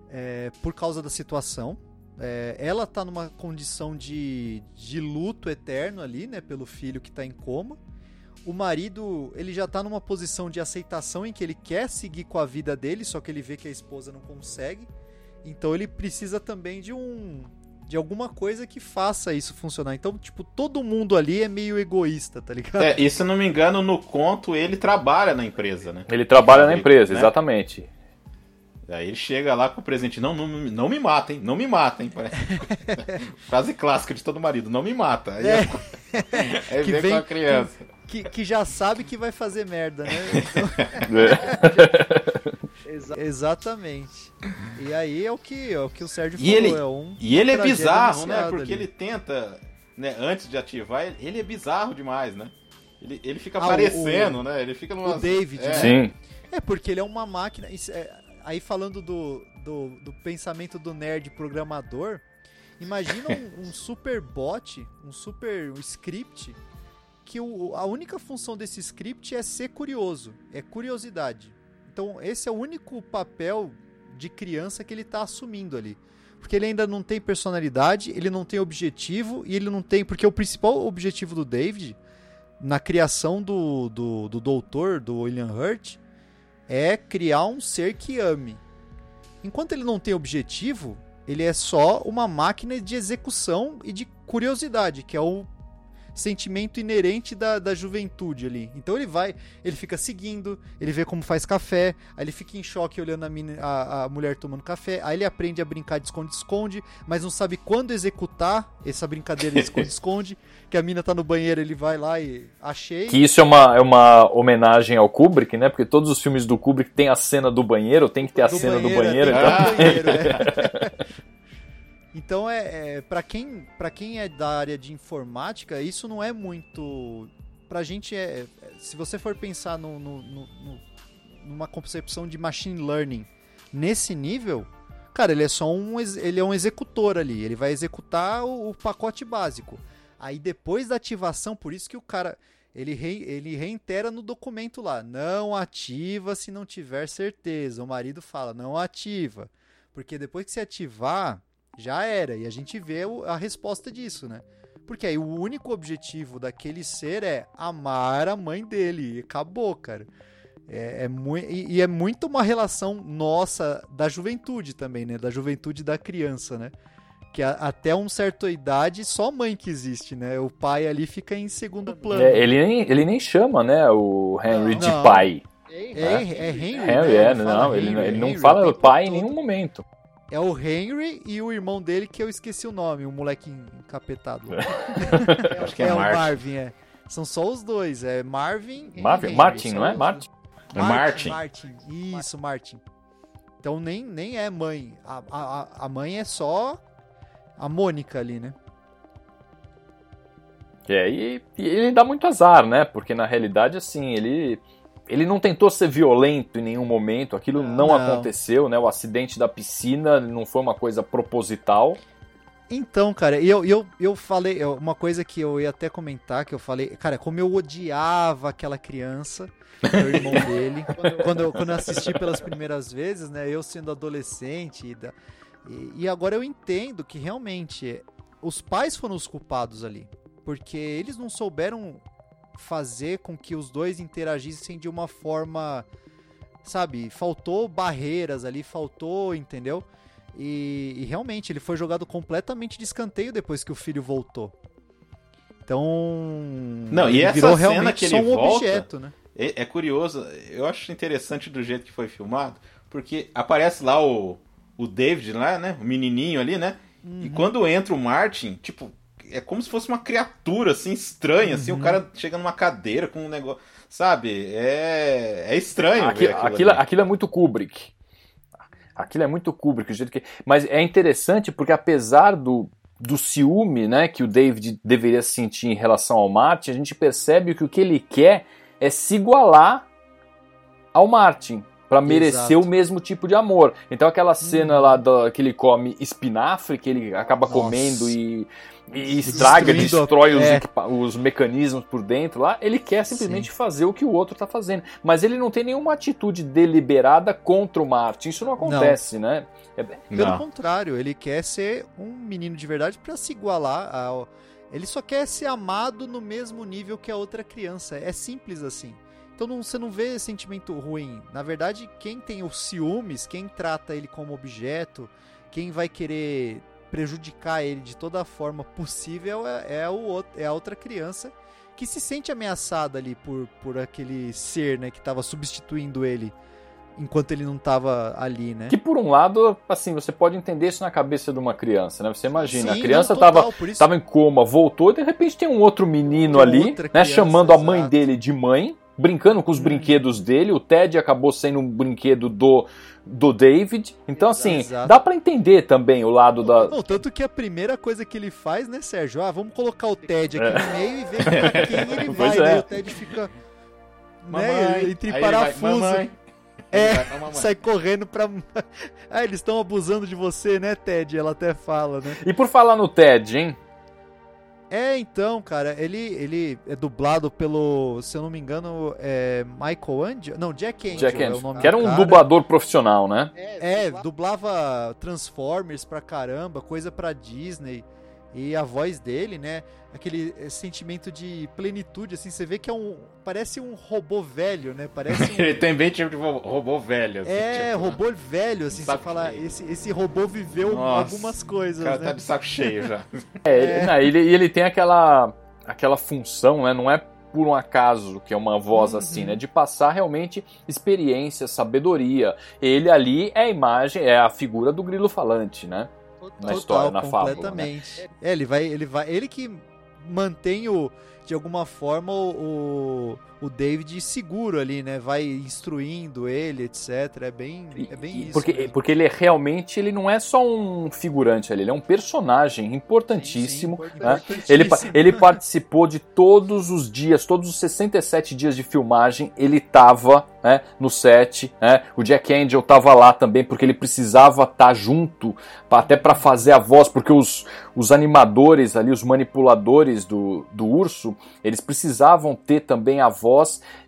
é, por causa da situação. É, ela tá numa condição de, de luto eterno ali, né? Pelo filho que tá em coma. O marido, ele já tá numa posição de aceitação em que ele quer seguir com a vida dele, só que ele vê que a esposa não consegue. Então ele precisa também de um de alguma coisa que faça isso funcionar. Então, tipo, todo mundo ali é meio egoísta, tá ligado? É, e se não me engano, no conto ele trabalha na empresa, né? Ele trabalha na Ele, empresa, né? exatamente. Aí ele chega lá com o presente, não, não, não me mata, hein? Não me mata, hein? Quase clássico de todo marido, não me mata. Aí, É. aí Que vem, vem- com a criança. Que, que já sabe que vai fazer merda, né? Exa- exatamente. E aí é o que, é o que o Sérgio E falou, ele- é um E ele é bizarro, né? Porque ali. ele tenta, né, antes de ativar, ele- é bizarro demais, né? Ele, ele fica Ah, o- aparecendo, né? Ele fica numa. o David, é. né? Sim. É, porque ele é uma máquina. isso é- aí falando do, do, do pensamento do nerd programador, imagina um, um super bot, um super script, que o, a única função desse script é ser curioso, é curiosidade. Então, esse é o único papel de criança que ele tá assumindo ali. Porque ele ainda não tem personalidade, ele não tem objetivo e ele não tem. Porque o principal objetivo do David, na criação do, do, do doutor, do William Hurt, é criar um ser que ame. Enquanto ele não tem objetivo, ele é só uma máquina de execução e de curiosidade, que é o sentimento inerente da, da juventude ali. Então ele vai, ele fica seguindo, ele vê como faz café, aí ele fica em choque olhando a, mina- a- a mulher tomando café, aí ele aprende a brincar de esconde-esconde, mas não sabe quando executar essa brincadeira de esconde-esconde, que a mina tá no banheiro, ele vai lá e achei. Que isso é uma, é uma homenagem ao Kubrick, né? Porque todos os filmes do Kubrick tem a cena do banheiro, tem que ter a cena do banheiro. tem que então- banheiro, é. Então é, é para quem para quem é da área de informática isso não é muito pra gente é é- se você for pensar no, no- no- numa concepção de machine learning nesse nível cara ele é só um ele é um executor ali ele vai executar o, o pacote básico. Aí depois da ativação por isso que o cara ele, rei- ele reitera no documento lá não ativa se não tiver certeza o marido fala não ativa porque depois que você ativar já era. E a gente vê a resposta disso, né? Porque aí o único objetivo daquele ser é amar a mãe dele. E acabou, cara. É, é mui- e, e é muito uma relação nossa da juventude também, né? Da juventude da criança, né? Que a- até uma certa idade só a mãe que existe, né? O pai ali fica em segundo plano. É, ele, nem, ele nem chama, né, o Henry de Não. pai. É, é Henry. Henry, né? é, não, ele, Henry, ele não fala pai em nenhum momento. É o Henry e o irmão dele que eu esqueci o nome, o moleque encapetado. lá. Acho que é, é o. Marvin, é. São só os dois, é Marvin e Marvin, Henry, Martin, não é? Martin. É Martin. Martin, isso, Martin. Então nem, nem é mãe. A, a, a mãe é só a Mônica ali, né? É, e, e ele dá muito azar, né? Porque na realidade, assim, ele. Ele não tentou ser violento em nenhum momento, aquilo não, Não. aconteceu, né? O acidente da piscina não foi uma coisa proposital. Então, cara, eu, eu, eu falei, uma coisa que eu ia até comentar, que eu falei, cara, como eu odiava aquela criança, o irmão dele, quando eu, quando eu assisti pelas primeiras vezes, né, eu sendo adolescente, e, da- e, e agora eu entendo que realmente os pais foram os culpados ali, porque eles não souberam fazer com que os dois interagissem de uma forma, sabe, faltou barreiras ali, faltou, entendeu? E, e realmente ele foi jogado completamente de escanteio depois que o filho voltou. Então. Não, e essa virou cena realmente que só ele um volta- objeto, né? É, é curioso, eu acho interessante do jeito que foi filmado, porque aparece lá o, o David lá, né? O menininho ali, né? Uhum. E quando entra o Martin, tipo, é como se fosse uma criatura, assim, estranha, assim, Uhum. o cara chega numa cadeira com um negócio, sabe? É, é estranho Aqui- ver aquilo aquilo, ali. aquilo é muito Kubrick. Aquilo é muito Kubrick, o jeito que. Mas é interessante porque apesar do, do ciúme, né, que o David deveria sentir em relação ao Martin, a gente percebe que o que ele quer é se igualar ao Martin. Pra merecer Exato. o mesmo tipo de amor. Então aquela cena lá do, que ele come espinafre, que ele acaba Nossa. comendo e, e estraga, destrói os, é. os mecanismos por dentro lá, ele quer simplesmente fazer o que o outro tá fazendo. Mas ele não tem nenhuma atitude deliberada contra o Martin. Isso não acontece, né? É- Pelo Não. contrário, ele quer ser um menino de verdade pra se igualar ao. Ele só quer ser amado no mesmo nível que a outra criança. É simples assim. Então não- você não vê sentimento ruim. Na verdade, quem tem os ciúmes, quem trata ele como objeto, quem vai querer prejudicar ele de toda forma possível é, é o é a outra criança que se sente ameaçada ali por, por aquele ser, né, que estava substituindo ele enquanto ele não estava ali, né? Que por um lado, assim, você pode entender isso na cabeça de uma criança, né? Você imagina, Sim, a criança não, total, tava, por isso- em coma, voltou, e de repente tem um outro menino Tem ali, né? criança, Chamando a mãe dele de mãe, brincando com os Hum. brinquedos dele. O Ted acabou sendo um brinquedo do, do David. Então, assim, Exato. dá pra entender também o lado da. Não, tanto que a primeira coisa que ele faz, né, Sérgio? Ah, vamos colocar o Ted aqui É. no meio e ver pra quem ele vai. Daí é. o Ted fica. Mamãe. Né, entre vai, parafuso. É, vai mamãe. sai correndo pra. ah, eles estão abusando de você, né, Ted? Ela até fala, né? E por falar no Ted, hein? É, então, cara, ele, ele é dublado pelo, se eu não me engano, é Michael Angel? Não, Jack Angel Jack é o Angel, nome que era um cara. dublador profissional, né? É, dublava Transformers pra caramba, coisa pra Disney. E a voz dele, né? Aquele eh, sentimento de plenitude, assim, você vê que é um. Parece um robô velho, né? Parece um. Ele tem bem tipo de robô velho. assim, É, tipo, robô velho, assim, você fala, cheio. esse, esse robô viveu Nossa, algumas O coisas, cara né? tá de saco cheio já. É, ele, não, ele, e ele tem aquela, aquela função, né? Não é por um acaso que é uma voz Uhum. assim, né? De passar realmente experiência, sabedoria. Ele ali é a imagem, é a figura do grilo falante, né? Na história, na fábula. né? completamente. É, ele vai, ele vai, ele que mantém o de alguma forma o, o, David seguro ali, né? Vai instruindo ele, etc. É bem, é bem isso. Porque, mesmo. porque ele é realmente, ele não é só um figurante ali, ele é um personagem importantíssimo. Sim, sim, né? importantíssimo. Ele, pa- ele participou de todos os dias, todos os 67 dias de filmagem, ele tava né, no set. Né? O Jack Angel tava lá também, porque ele precisava estar junto, pra- até para fazer a voz, porque os, os animadores ali, os manipuladores do, do urso, eles precisavam ter também a voz.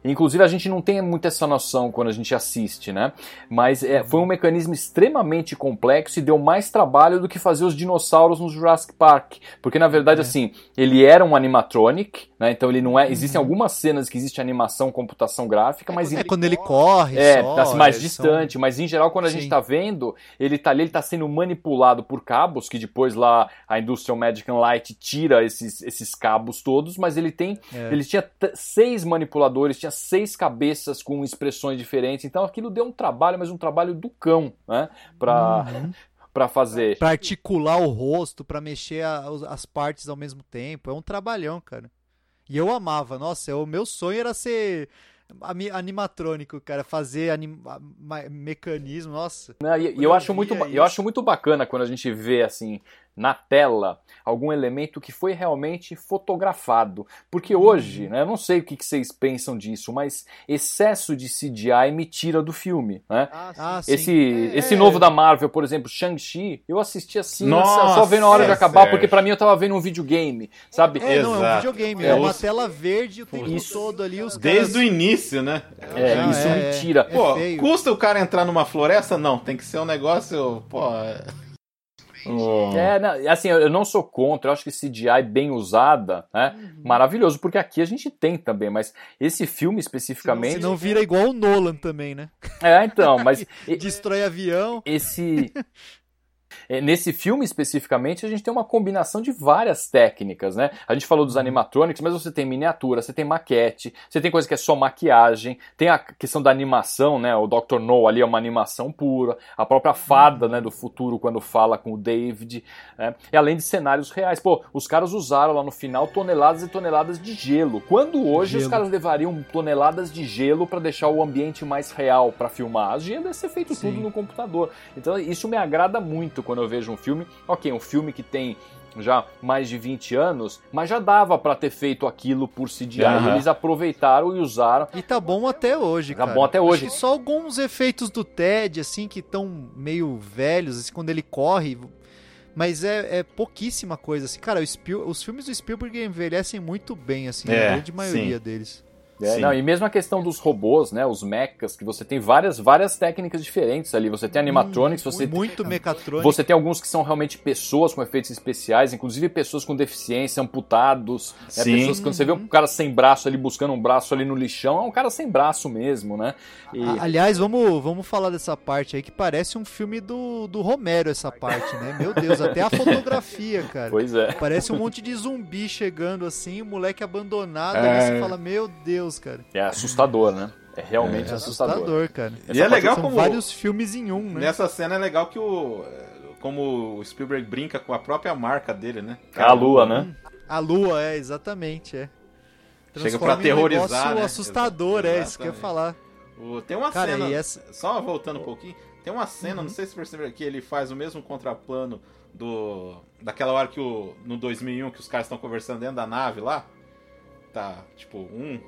Inclusive, a gente não tem muito essa noção quando a gente assiste, né? Mas é, foi um mecanismo extremamente complexo e deu mais trabalho do que fazer os dinossauros no Jurassic Park. Porque, na verdade, É. assim, ele era um animatronic, né? Então ele não é. Existem Uhum. algumas cenas que existe animação, computação gráfica, mas é quando ele corre, é, só, tá assim, mais é, são- distante, mas em geral quando a Sim. gente tá vendo, ele tá ali, ele tá sendo manipulado por cabos, que depois lá a Industrial Magic and Light tira esses, esses cabos todos, mas ele tem, É. ele tinha seis manipuladores, tinha seis cabeças com expressões diferentes, então aquilo deu um trabalho, mas um trabalho do cão, né, pra, Uhum. pra fazer. Pra articular o rosto, pra mexer a- as partes ao mesmo tempo. É um trabalhão, cara. E eu amava. Nossa, o meu sonho era ser animatrônico, cara, fazer anim- mecanismo, nossa. Né, E, eu acho muito, eu acho muito bacana quando a gente vê assim na tela algum elemento que foi realmente fotografado, porque hoje, né, eu não sei o que vocês pensam disso, mas excesso de CGI me tira do filme, né? Ah, sim. Esse, É, esse é. novo da Marvel, por exemplo, Shang-Chi, eu assisti assim, Nossa, só vendo a hora de é acabar, certo. porque pra mim eu tava vendo um videogame, sabe? É, não, é um videogame, É, é, uma os- tela verde o tempo Isso. todo ali, os Desde o caras... início, né? É, Não, isso é, me é. tira. É Pô, feio. custa o cara entrar numa floresta? Não, tem que ser um negócio, pô... é- Oh. É, não, assim, eu não sou contra, eu acho que CGI bem usada, né? Uhum. Maravilhoso, porque aqui a gente tem também, mas esse filme especificamente. Senão vira igual o Nolan também, né? É, então, mas Destrói avião. esse. é, Nesse filme especificamente, a gente tem uma combinação de várias técnicas, né? A gente falou dos animatronics, mas você tem miniatura, você tem maquete, você tem coisa que é só maquiagem, tem a questão da animação, né? O Dr. No ali é uma animação pura, a própria fada, né, do futuro quando fala com o David, né? E além de cenários reais. Pô, os caras usaram lá no final toneladas e toneladas de gelo. Quando hoje os Gelo. caras levariam toneladas de gelo para deixar o ambiente mais real para filmar? As gelo ia ser feito Sim. tudo no computador. Então isso me agrada muito quando eu vejo um filme. Ok, um filme que tem já mais de 20 anos, mas já dava pra ter feito aquilo por CGI. Aham. Eles aproveitaram e usaram. E tá bom até hoje, Tá cara. bom até hoje. Acho que só alguns efeitos do Ted, assim, que estão meio velhos, assim, quando ele corre. Mas é, é pouquíssima coisa, assim. Cara, o Spiel- os filmes do Spielberg envelhecem muito bem, assim, É, a grande maioria sim. deles. É, não, e mesmo a questão dos robôs, né, os mechas, que você tem várias, várias técnicas diferentes ali. Você tem animatronics, você Muito mecatrônico. Você tem alguns que são realmente pessoas com efeitos especiais, inclusive pessoas com deficiência, amputados. né? Sim. Pessoas, quando você vê um cara sem braço ali buscando um braço ali no lixão, é um cara sem braço mesmo, né? E- Aliás, vamos, vamos falar dessa parte aí que parece um filme do, do Romero, essa parte, né? Meu Deus, até a fotografia, cara. Pois é. Parece um monte de zumbi chegando assim, o moleque abandonado, É. aí você fala, meu Deus, cara. É assustador, né? É realmente É assustador. assustador, cara. E é legal São como... vários filmes em um, né? Nessa cena é legal que o... Como o Spielberg brinca com a própria marca dele, né? A lua, né? A lua, é, exatamente, é. Chega pra em um né? assustador, é isso que eu ia falar. O- Tem uma Cara, cena... essa... Só voltando um pouquinho, tem uma cena, não sei se você percebeu que ele faz o mesmo contraplano do daquela hora que o no 2001 que os caras estão conversando dentro da nave lá, tá, tipo, um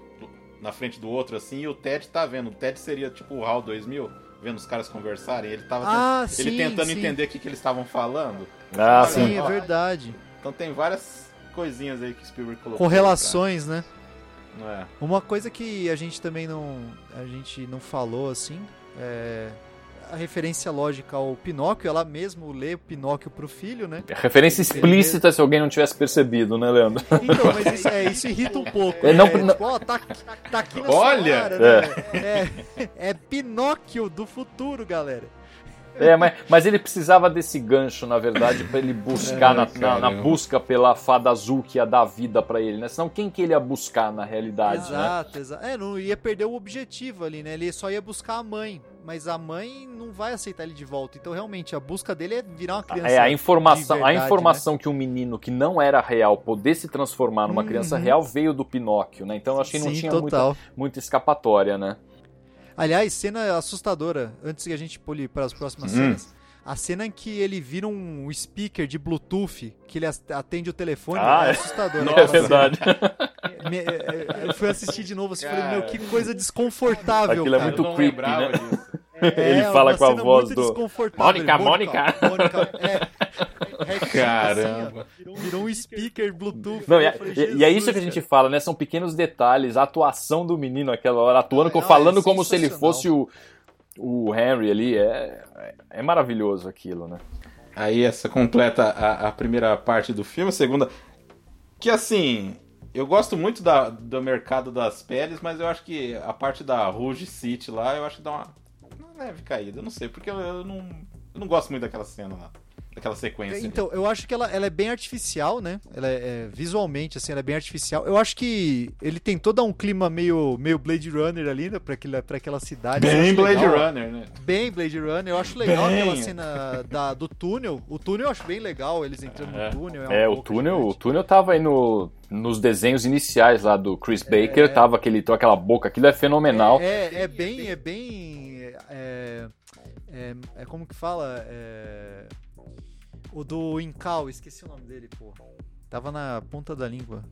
na frente do outro assim, e o Ted tá vendo. O Ted seria tipo o HAL 2000, vendo os caras conversarem, ele tava Ah, tent- ele sim, tentando sim. entender o que, que eles estavam falando. Ah, sim. Sim, é verdade. Então tem várias coisinhas aí que o Spielberg colocou. Correlações, né? Não é? Uma coisa que a gente também não, a gente não falou assim, é a referência lógica ao Pinóquio, ela mesmo lê Pinóquio pro filho, né? Referência explícita se alguém não tivesse percebido, né, Leandro? Então, mas isso, é, isso irrita um pouco. É, não- né? não- Tipo, ó, tá, tá aqui na Olha! sua cara, né? É, é Pinóquio do futuro, galera. É, mas, mas ele precisava desse gancho, na verdade, pra ele buscar É, na, na- busca pela fada azul que ia dar vida pra ele, né? Senão quem que ele ia buscar na realidade, né? Exato, exato. É, não ia perder o objetivo ali, né? Ele só ia buscar a mãe. Mas a mãe não vai aceitar ele de volta. Então, realmente, a busca dele é virar uma criança. É, a informação, de verdade, a informação que um menino que não era real poder se transformar numa criança Uhum. real veio do Pinóquio, né? Então eu acho que não Sim, tinha muita, muita escapatória, né? Aliás, cena assustadora, antes que a gente pule para as próximas Hum. cenas. A cena em que ele vira um speaker de Bluetooth, que ele atende o telefone, Ah, é é. assustador. Nossa. É verdade. Me- é, é, Eu fui assistir de novo assim, falei, meu, que coisa desconfortável, Aquilo é cara. muito Eu não creepy, né? disso. É, Ele fala com a voz do-. Mônica, Mônica. Mônica, é. Retinho, Caramba. assim, virou um speaker Bluetooth. Não, e, é- falei, e- e é isso que a gente fala, né? São pequenos detalhes, a atuação do menino naquela hora, atuando, Não, falando é como se ele fosse o, o Henry ali, é, é maravilhoso aquilo, né? Aí essa completa a, a primeira parte do filme, a segunda. Que assim, eu gosto muito da, do mercado das peles, mas eu acho que a parte da Rouge City lá, eu acho que dá uma, uma leve caída. Eu não sei, porque eu, eu não, eu não gosto muito daquela cena lá. daquela sequência. ali. Então, eu acho que ela, ela é bem artificial, né? Ela é, é, visualmente, assim, ela é bem artificial. Eu acho que ele tentou dar um clima meio, meio Blade Runner ali, né? Pra, aquela, pra aquela cidade. Bem Blade legal. Runner, né? Bem Blade Runner. Eu acho legal Bem. aquela cena da, do túnel. O túnel eu acho bem legal, eles entrando É. no túnel. É, um o túnel, o gigante. túnel tava aí no, nos desenhos iniciais lá do Chris Baker, tava aquele, aquela boca, aquilo é fenomenal. É, é, é bem, é bem. É, é, é como que fala? É, o do Incal, esqueci o nome dele, pô. Tava na ponta da língua.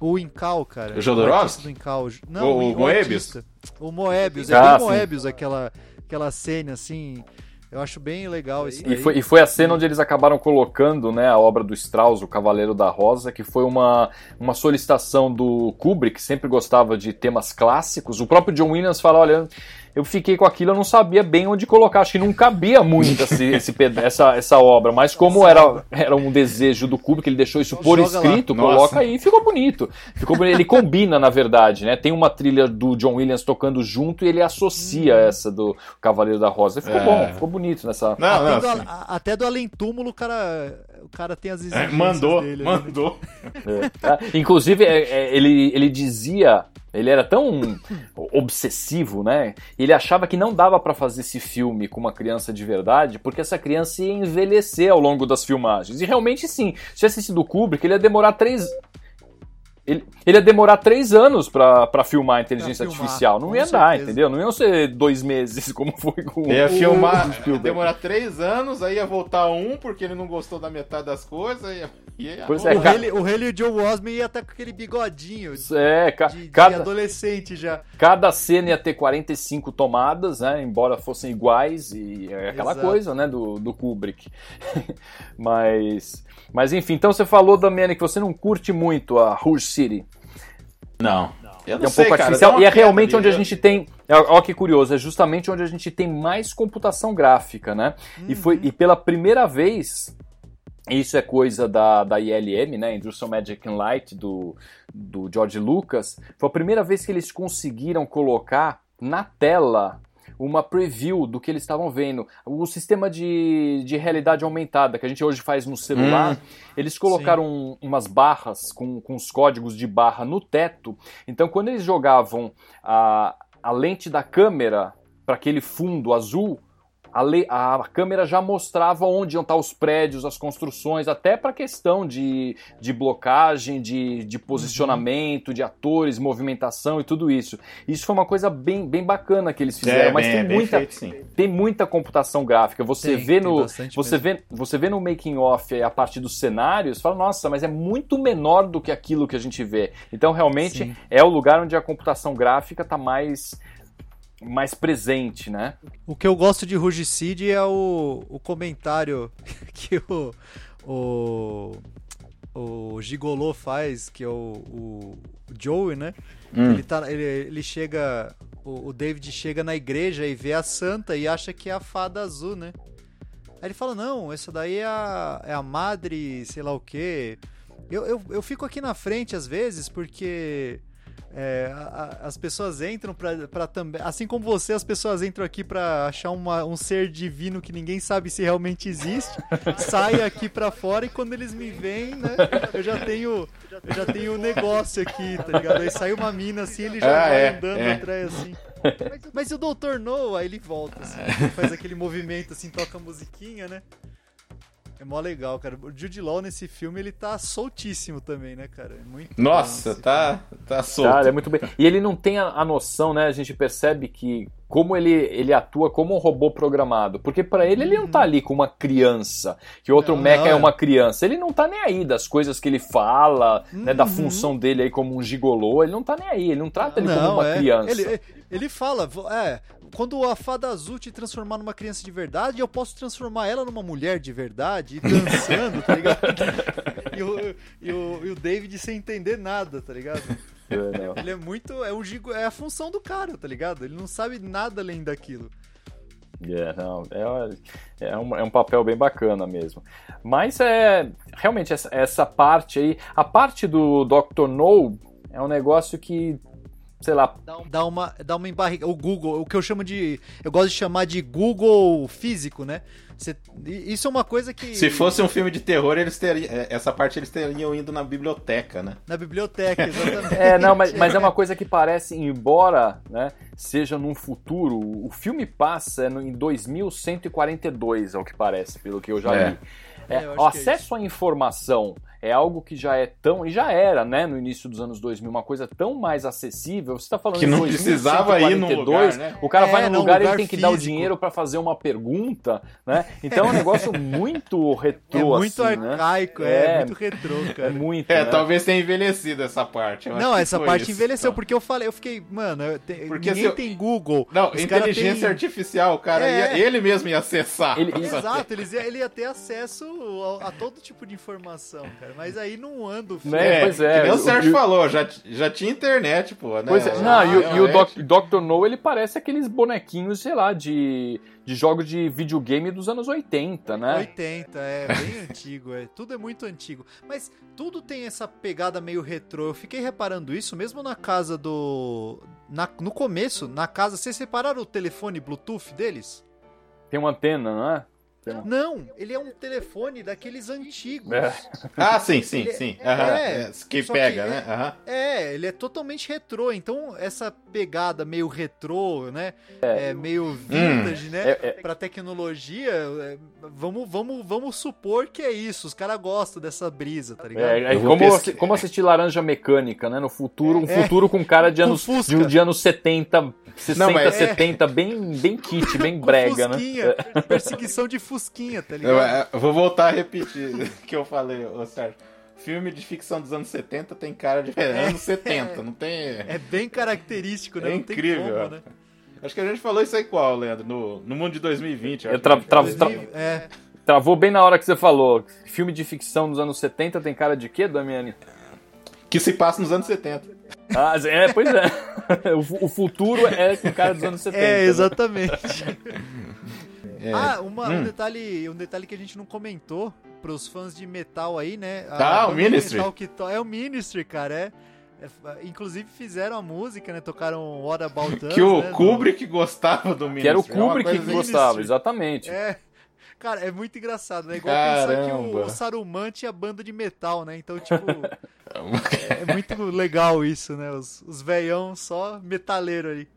O Incal, cara. O Jodorowsky? do Incal. Não, O- o Moebius? artista. O Moebius. É Ah, bem sim. Moebius aquela, aquela cena, assim. Eu acho bem legal isso E foi, e foi a cena onde eles acabaram colocando né, a obra do Strauss, O Cavaleiro da Rosa, que foi uma, uma solicitação do Kubrick, que sempre gostava de temas clássicos. O próprio John Williams fala: olha, eu fiquei com aquilo, eu não sabia bem onde colocar, acho que não cabia muito esse, esse essa, essa obra, mas como era, era um desejo do Kubrick, ele deixou isso por Joga lá. escrito, Nossa. coloca aí e ficou bonito. Ficou bonito. Ele combina, na verdade, né? Tem uma trilha do John Williams tocando junto e ele associa essa do Cavaleiro da Rosa. E ficou É. bom, ficou bonito nessa. Não, Até, não, do, assim, a- até do Além Túmulo, o cara, o cara tem as é, exigências mandou, dele. né? mandou. É, tá? Inclusive, é, é, ele, ele dizia, ele era tão obsessivo, né? Ele achava que não dava pra fazer esse filme com uma criança de verdade, porque essa criança ia envelhecer ao longo das filmagens. E realmente sim, se tivesse sido o Kubrick, ele ia demorar três. Ele, ele ia demorar três anos pra, pra filmar a inteligência Pra filmar, artificial. Não ia dar, certeza. entendeu? Não iam ser dois meses, como foi com Ia o filmar, ia demorar três anos, aí ia voltar um, porque ele não gostou da metade das coisas, ia, ia Pois é, O Haley, o Haley e o Joe Osment ia estar com aquele bigodinho de, É, ca- de cada, adolescente já. Cada cena ia ter 45 tomadas, né? Embora fossem iguais, e é aquela Exato. coisa, né? Do, do Kubrick. mas, mas enfim, então você falou, Damiani, que você não curte muito a Rouge City. Não. Eu É não um sei, pouco cara, artificial. E é realmente onde a gente tem. Olha que curioso, é justamente onde a gente tem mais computação gráfica, né? E, foi, e pela primeira vez. Isso é coisa da, da ILM, né? Industrial Magic and Light, do, do George Lucas. Foi a primeira vez que eles conseguiram colocar na tela uma preview do que eles estavam vendo. O sistema de, de realidade aumentada que a gente hoje faz no celular, Hum. eles colocaram um- umas barras com, com os códigos de barra no teto. Então, quando eles jogavam a, a lente da câmera para aquele fundo azul, a, le- a câmera já mostrava onde iam estar os prédios, as construções, até para questão de, de blocagem, de, de posicionamento, de atores, movimentação e tudo isso. Isso foi uma coisa bem, bem bacana que eles fizeram, É, mas bem- tem é muita, feito, tem muita computação gráfica. Você Tem, vê no você vê, você vê no making off a parte dos cenários, fala, nossa, mas é muito menor do que aquilo que a gente vê. Então, realmente Sim. é o lugar onde a computação gráfica está mais mais presente, né? O que eu gosto de Rugicide é o, o comentário que o, o, o Gigolô faz, que é o, o, Joey, né? Hum. Ele, tá, ele, ele chega. O, o David chega na igreja e vê a santa e acha que é a fada azul, né? Aí ele fala, não, essa daí é a, é a madre, sei lá o quê. Eu, eu, eu fico aqui na frente às vezes porque é, a- a- as pessoas entram pra, pra também. Assim como você, as pessoas entram aqui pra achar uma- um ser divino que ninguém sabe se realmente existe. sai aqui pra fora e quando eles me veem, né? Eu já tenho. Eu já tenho um negócio aqui, tá ligado? Aí sai uma mina assim, ele já Ah, vai é, andando é. atrás assim. Mas, mas o Doutor No? Aí ele volta, assim, ele faz aquele movimento assim, toca a musiquinha, né? É mó legal, cara. O Jude Law nesse filme, ele tá soltíssimo também, né, cara? É muito Nossa, tá, tá solto. Cara, é muito bem. E ele não tem a, a noção, né? A gente percebe que como ele, ele atua como um robô programado. Porque pra ele, ele não tá ali com uma criança, que outro Não, mecha não, é é. uma criança. Ele não tá nem aí das coisas que ele fala, né? Da Uhum. função dele aí como um gigolô. Ele não tá nem aí, ele não trata ele como uma é. criança. Ele, ele fala, é, quando a fada azul te transformar numa criança de verdade, eu posso transformar ela numa mulher de verdade, dançando, tá ligado? E o, e, o, e o David sem entender nada, tá ligado? É. Ele é muito. É, um gigo, é a função do cara, tá ligado? Ele não sabe nada além daquilo. É, não, é, é, um, é um papel bem bacana mesmo. Mas é realmente essa, essa parte aí, a parte do Dr. No é um negócio que sei lá, Dá uma, dá uma embarriga. O Google, o que eu chamo de. Eu gosto de chamar de Google físico, né? Você- isso é uma coisa que. Se fosse um filme de terror, eles teriam. é, Essa parte eles teriam ido na biblioteca, né? Na biblioteca, exatamente. É, não, mas, mas é uma coisa que parece, embora né, seja num futuro, o filme passa em 2142, é o que parece, pelo que eu já É. li. É, É, eu é acesso à informação é algo que já é tão. E já era, né, no início dos anos 2000, uma coisa tão mais acessível. Você está falando Que não precisava ir num 2142, lugar, né? O cara É, vai num não, lugar e ele tem que dar o dinheiro para fazer uma pergunta, né? Então é um negócio muito É retrô, muito assim, né? arcaico, é, É. muito retrô, É cara. muito. É, né? talvez tenha envelhecido essa parte. Não, essa parte isso, envelheceu, então. porque eu falei, eu fiquei, mano, eu te- Porque ninguém se eu- tem Google. Não, inteligência tem- artificial, o cara É. ia, ele mesmo ia acessar. Ele- Exato, eles ia, ele ia ter acesso a, a todo tipo de informação, cara. Mas aí não anda o filme. Né? pois é, Que nem o o- Sérgio o- falou, já, já tinha internet, pô. Né? Pois é, não, e, o- e o. Doc, Dr. No, ele parece aqueles bonequinhos, sei lá, de, de jogos de videogame dos anos 80, né? 80, é bem antigo, é. Tudo é muito antigo. Mas tudo tem essa pegada meio retrô. Eu fiquei reparando isso mesmo na casa do. Na, no começo, na casa. Vocês separaram o telefone Bluetooth deles? Tem uma antena, não é? Tem uma- Não, ele é um telefone daqueles antigos. É. Ah, sim, sim, Ele- sim. é, é, é, que pega, que né? é- Aham. É, ele é totalmente retrô. Então, essa pegada meio retrô, né? É, meio vintage, né? É, é. Pra tecnologia, é, vamos, vamos, vamos supor que é isso. Os caras gostam dessa brisa, tá ligado? É, é como, assi- como assistir Laranja Mecânica, né? No futuro, um É. futuro com cara de anos, Fusca. de, de anos 70, 60, mas- 70, bem, bem kit, bem brega, né? Perseguição de Fusquinha, tá Eu, ligado? é, eu vou voltar a repetir o que eu falei, ô Sérgio. Filme de ficção dos anos 70 tem cara de anos 70, não tem. É bem característico, né? É Não tem incrível, como, é. né? Acho que a gente falou isso aí qual, Leandro? No, no mundo de 2020. eu Eu tra- tra- tra-. É, Travou bem na hora que você falou. Filme de ficção dos anos 70 tem cara de quê, Damiani? Que se passa nos anos 70. Ah, é, pois é. O, o futuro é com cara dos anos 70. é né? É. Ah, uma- Hum. um, detalhe, um detalhe que a gente não comentou pros fãs de metal aí, né? A Ah, o Ministry. to- É o Ministry, cara. É, é- inclusive fizeram a música, né? Tocaram What About Us, Que o né, no- Kubrick gostava do Ministry. Que era o é Kubrick coisa que assim. gostava, exatamente. É. Cara, é muito engraçado, né? Igual pensar que Caramba. o, o Saruman tinha banda de metal, né? Então, tipo, é muito legal isso, né? Os, os veião só metaleiro aí.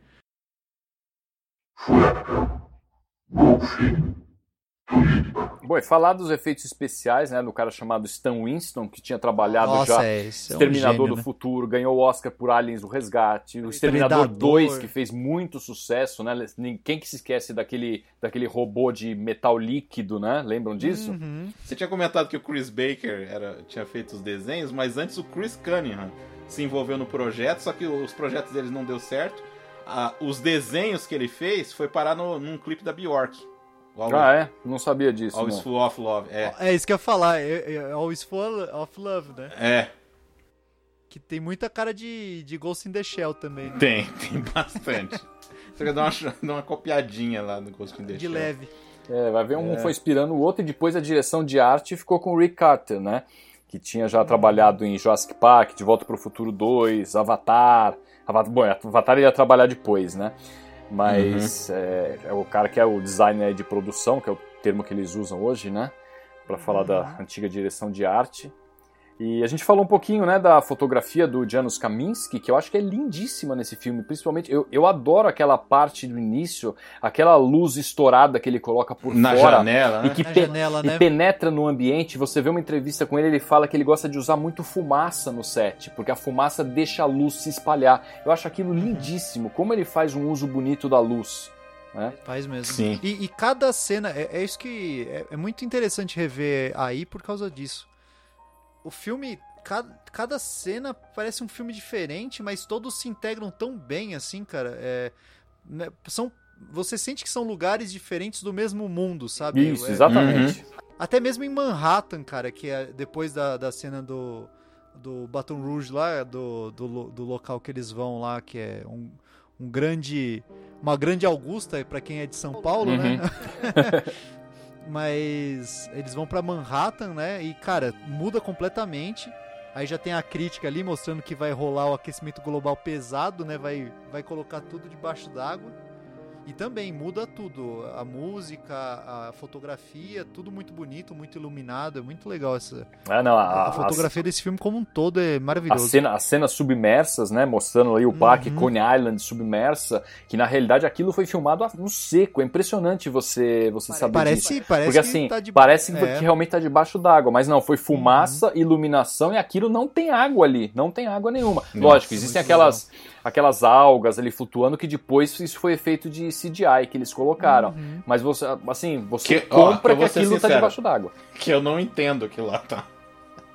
Bom, e falar dos efeitos especiais, né, do cara chamado Stan Winston, que tinha trabalhado já é, esse é um Exterminador gênio, do né? Futuro, ganhou o Oscar por Aliens, o Resgate, o Exterminador Predador. 2, que fez muito sucesso, né? Quem que se esquece daquele, daquele robô de metal líquido, né? Lembram disso? Uhum. Você tinha comentado que o Chris Baker era, tinha feito os desenhos, mas antes o Chris Cunningham se envolveu no projeto, só que os projetos deles não deu certo. Ah, os desenhos que ele fez foi parar no, num clipe da Bjork. Always, Ah, é? Não sabia disso. Always não. Full of Love. É. É isso que eu ia falar, é, é Always Full of Love, né? É, Que tem muita cara de, de Ghost in the Shell também, né? tem, tem bastante. Você quer dar uma, dar uma copiadinha lá no Ghost in the De Shell. leve. É, vai ver, um foi inspirando o outro e depois a direção de arte ficou com o Rick Carter, né? Que tinha já trabalhado em Jurassic Park, De Volta para o Futuro 2, Avatar. Avatar bom, Avatar ele ia trabalhar depois, né? Mas é, é o cara que é o designer de produção, que é o termo que eles usam hoje, né? Para falar da antiga direção de arte. E a gente falou um pouquinho, né, da fotografia do Janusz Kaminski, que eu acho que é lindíssima nesse filme. Principalmente, eu, eu adoro aquela parte do início, aquela luz estourada que ele coloca por Na fora. janela, né? E que Na pe- janela, e né? penetra no ambiente. Você vê uma entrevista com ele, ele fala que ele gosta de usar muito fumaça no set, porque a fumaça deixa a luz se espalhar. Eu acho aquilo lindíssimo, como ele faz um uso bonito da luz. Né? Faz mesmo. Sim. E, e cada cena, é, é isso que é, é muito interessante rever aí por causa disso. O filme, cada, cada cena parece um filme diferente, mas todos se integram tão bem assim, cara. É, né, são, você sente que são lugares diferentes do mesmo mundo, sabe? Isso, É, exatamente. Até mesmo em Manhattan, cara, que é depois da, da cena do, do Baton Rouge lá, do, do, do local que eles vão lá, que é um, um grande. Uma grande Augusta, pra quem é de São Paulo, né? Mas eles vão pra Manhattan, né? E, cara, muda completamente. Aí já tem a crítica ali mostrando que vai rolar o aquecimento global pesado, né? Vai, vai colocar tudo debaixo d'água. E também muda tudo, a música, a fotografia, tudo muito bonito, muito iluminado, é muito legal essa. Ah, não, A, a, a, fotografia desse filme como um todo é a maravilhoso. cena, as cenas submersas, né? Mostrando aí o parque Uhum. Coney Island submersa, que na realidade aquilo foi filmado no seco. É impressionante você, você saber disso. Parece, parece Porque que assim, tá de... parece é. que realmente tá debaixo d'água, mas não, foi fumaça, iluminação e aquilo não tem água ali, não tem água nenhuma. Nossa, Lógico, existem aquelas, aquelas algas ali flutuando que depois isso foi efeito de CGI que eles colocaram. Uhum. Mas você, assim, você Que- ó, compra vou que aquilo tá sincero. debaixo d'água. Que eu não entendo aquilo lá, tá?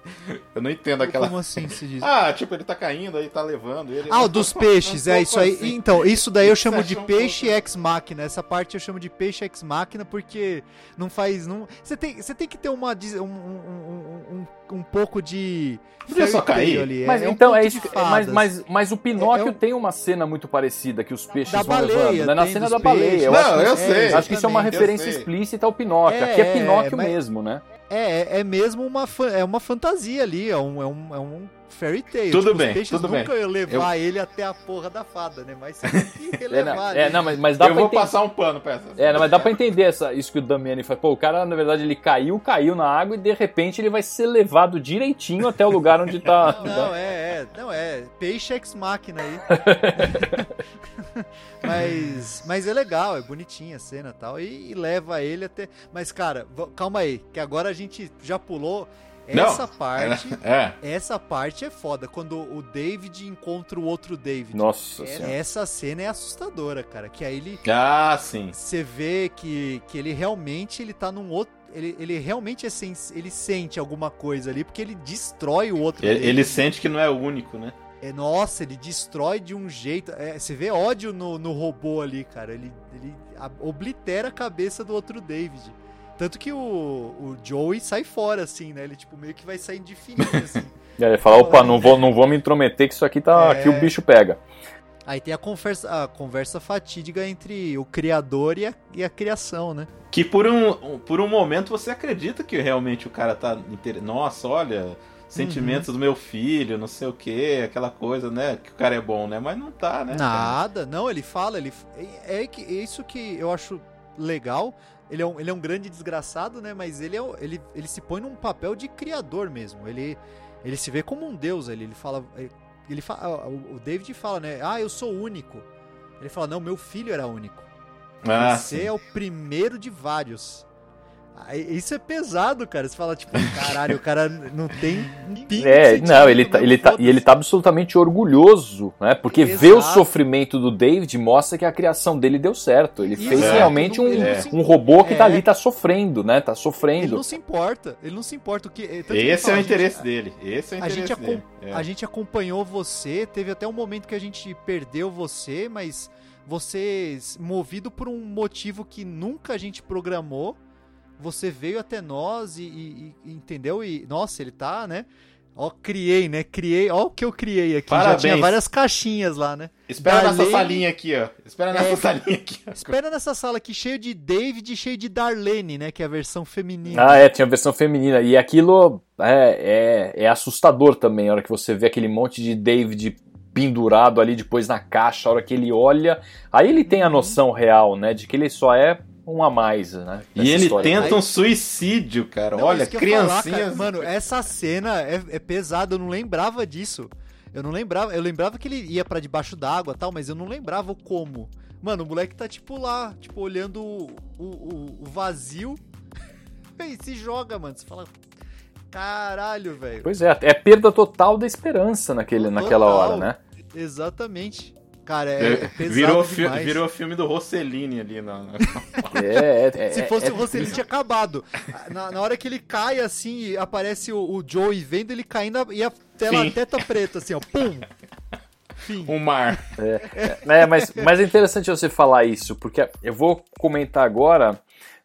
Eu não entendo aquela. Como assim se diz? Ah, tipo, ele tá caindo aí, tá levando ele. Ah, o dos peixes, é isso aí. Assim. Então, isso daí eu Isso chamo é de um peixe ex máquina. Essa parte eu chamo de peixe ex máquina porque não faz. Não... Você, tem, você tem que ter uma, um, um, um, um, um pouco de. Podia só cair. ali. Mas é um então é conto isso. de que- Mas, mas, mas o Pinóquio É- é um- tem uma cena muito parecida que os peixes Da vão baleia, levando, né? Na cena da baleia. Eu Não, acho, que- eu é, sei. acho que isso é uma referência explícita ao Pinóquio. É, Aqui é é, Pinóquio mas- mesmo, né? É, é mesmo uma, é uma fantasia ali, é um, é um, é um fairy tale. Tudo Tipo, bem, os peixes tudo nunca bem. iam levar ele até a porra da fada, né? Mas você tem que É, levar não, ali. é, não, mas, mas dá Eu vou entender. passar um pano pra essa. É, não, mas dá pra entender essa, isso que o Damiani faz. Pô, o cara, na verdade, ele caiu, caiu na água e de repente ele vai ser levado direitinho até o lugar onde tá. Não, é, é, não é, peixe ex máquina aí. mas, mas é legal, é bonitinha a cena e tal. E, leva ele até. Mas, cara, calma aí, que agora a gente já pulou Não, essa parte. É. Essa parte é foda, quando o David encontra o outro David. Nossa É- senhora. Essa cena é assustadora, cara. Que aí ele. Ah, sim. Você vê que, que ele realmente ele tá num outro. Ele, ele realmente é sens- ele sente alguma coisa ali, porque ele destrói o outro. Ele, ele sente que não é o único, né? É, nossa, ele destrói de um jeito. é, você vê ódio no, no robô ali, cara. Ele, ele oblitera a cabeça do outro David. Tanto que o, o Joey sai fora, assim, né? Ele, tipo, meio que vai saindo de fininho, assim. E aí ele fala, opa, não vou, não vou me intrometer que isso aqui tá. É. Aqui o bicho pega. Aí tem a conversa, a conversa fatídica entre o criador e a, e a criação, né? Que por um, por um momento você acredita que realmente o cara tá. Inter... Nossa, olha, sentimentos do meu filho, não sei o que, aquela coisa, né? Que o cara é bom, né? Mas não tá, né? cara? Nada, não, ele fala, ele é, é que é isso que eu acho legal. Ele é um, ele é um grande desgraçado, né? Mas ele, é, ele, ele se põe num papel de criador mesmo. Ele, ele se vê como um deus. Ele, ele fala, ele fala, o o David fala, né? Ah, eu sou único. Ele fala, não, meu filho era único. Ah, Você sim. é o primeiro de vários. Isso é pesado, cara. Você fala, tipo, caralho, o cara não tem um É, não, ele tá, ele tá, e ele tá absolutamente orgulhoso, né? Porque ver o Exato. sofrimento do David mostra que a criação dele deu certo. Ele fez Exato. realmente um, Ele É. um robô que tá É. ali, tá sofrendo, né? Tá Ele sofrendo. não se importa, ele não se importa. O que, tanto que ele Esse é fala, o a gente- interesse dele. Esse é o a interesse gente, dele. É. a gente acompanhou você, teve até um momento que a gente perdeu você, mas você, movido por um motivo que nunca a gente programou, você veio até nós e, e- e- entendeu? E, nossa, ele tá, né? Ó, criei, né? Criei, ó o que eu criei aqui. Já Parabéns. tinha várias caixinhas lá, né? Espera nessa Darlene- salinha aqui, ó. Espera nessa É, salinha aqui. ó. Espera nessa sala aqui, cheio de David e cheio de Darlene, né? Que é a versão feminina. Ah, é, tinha a versão feminina. E aquilo é, é, é assustador também, a hora que você vê aquele monte de David pendurado ali depois na caixa, a hora que ele olha. Aí ele Uhum. tem a noção real, né? De que ele só é um a mais, né? E ele história. tenta um suicídio, cara. Não, Olha, falar, cara. Mano, essa cena é, é pesada, eu não lembrava disso. Eu não lembrava, eu lembrava que ele ia pra debaixo d'água e tal, mas eu não lembrava o como. Mano, o moleque tá tipo lá, tipo olhando o, o, o vazio e se joga, mano. Você fala, caralho, velho. Pois é, é perda total da esperança naquele, Total. naquela hora, né? Exatamente. Cara, é, é pesado virou, fi- virou filme do Rossellini ali. Na, na- É, é, Se é- fosse é- o Rossellini, tinha acabado. Na, na hora que ele cai, assim, aparece o, o Joey vendo ele caindo e a tela Fim. teta preta, assim, ó. Pum! Fim. um mar. É, mas, mas é interessante você falar isso, porque eu vou comentar agora.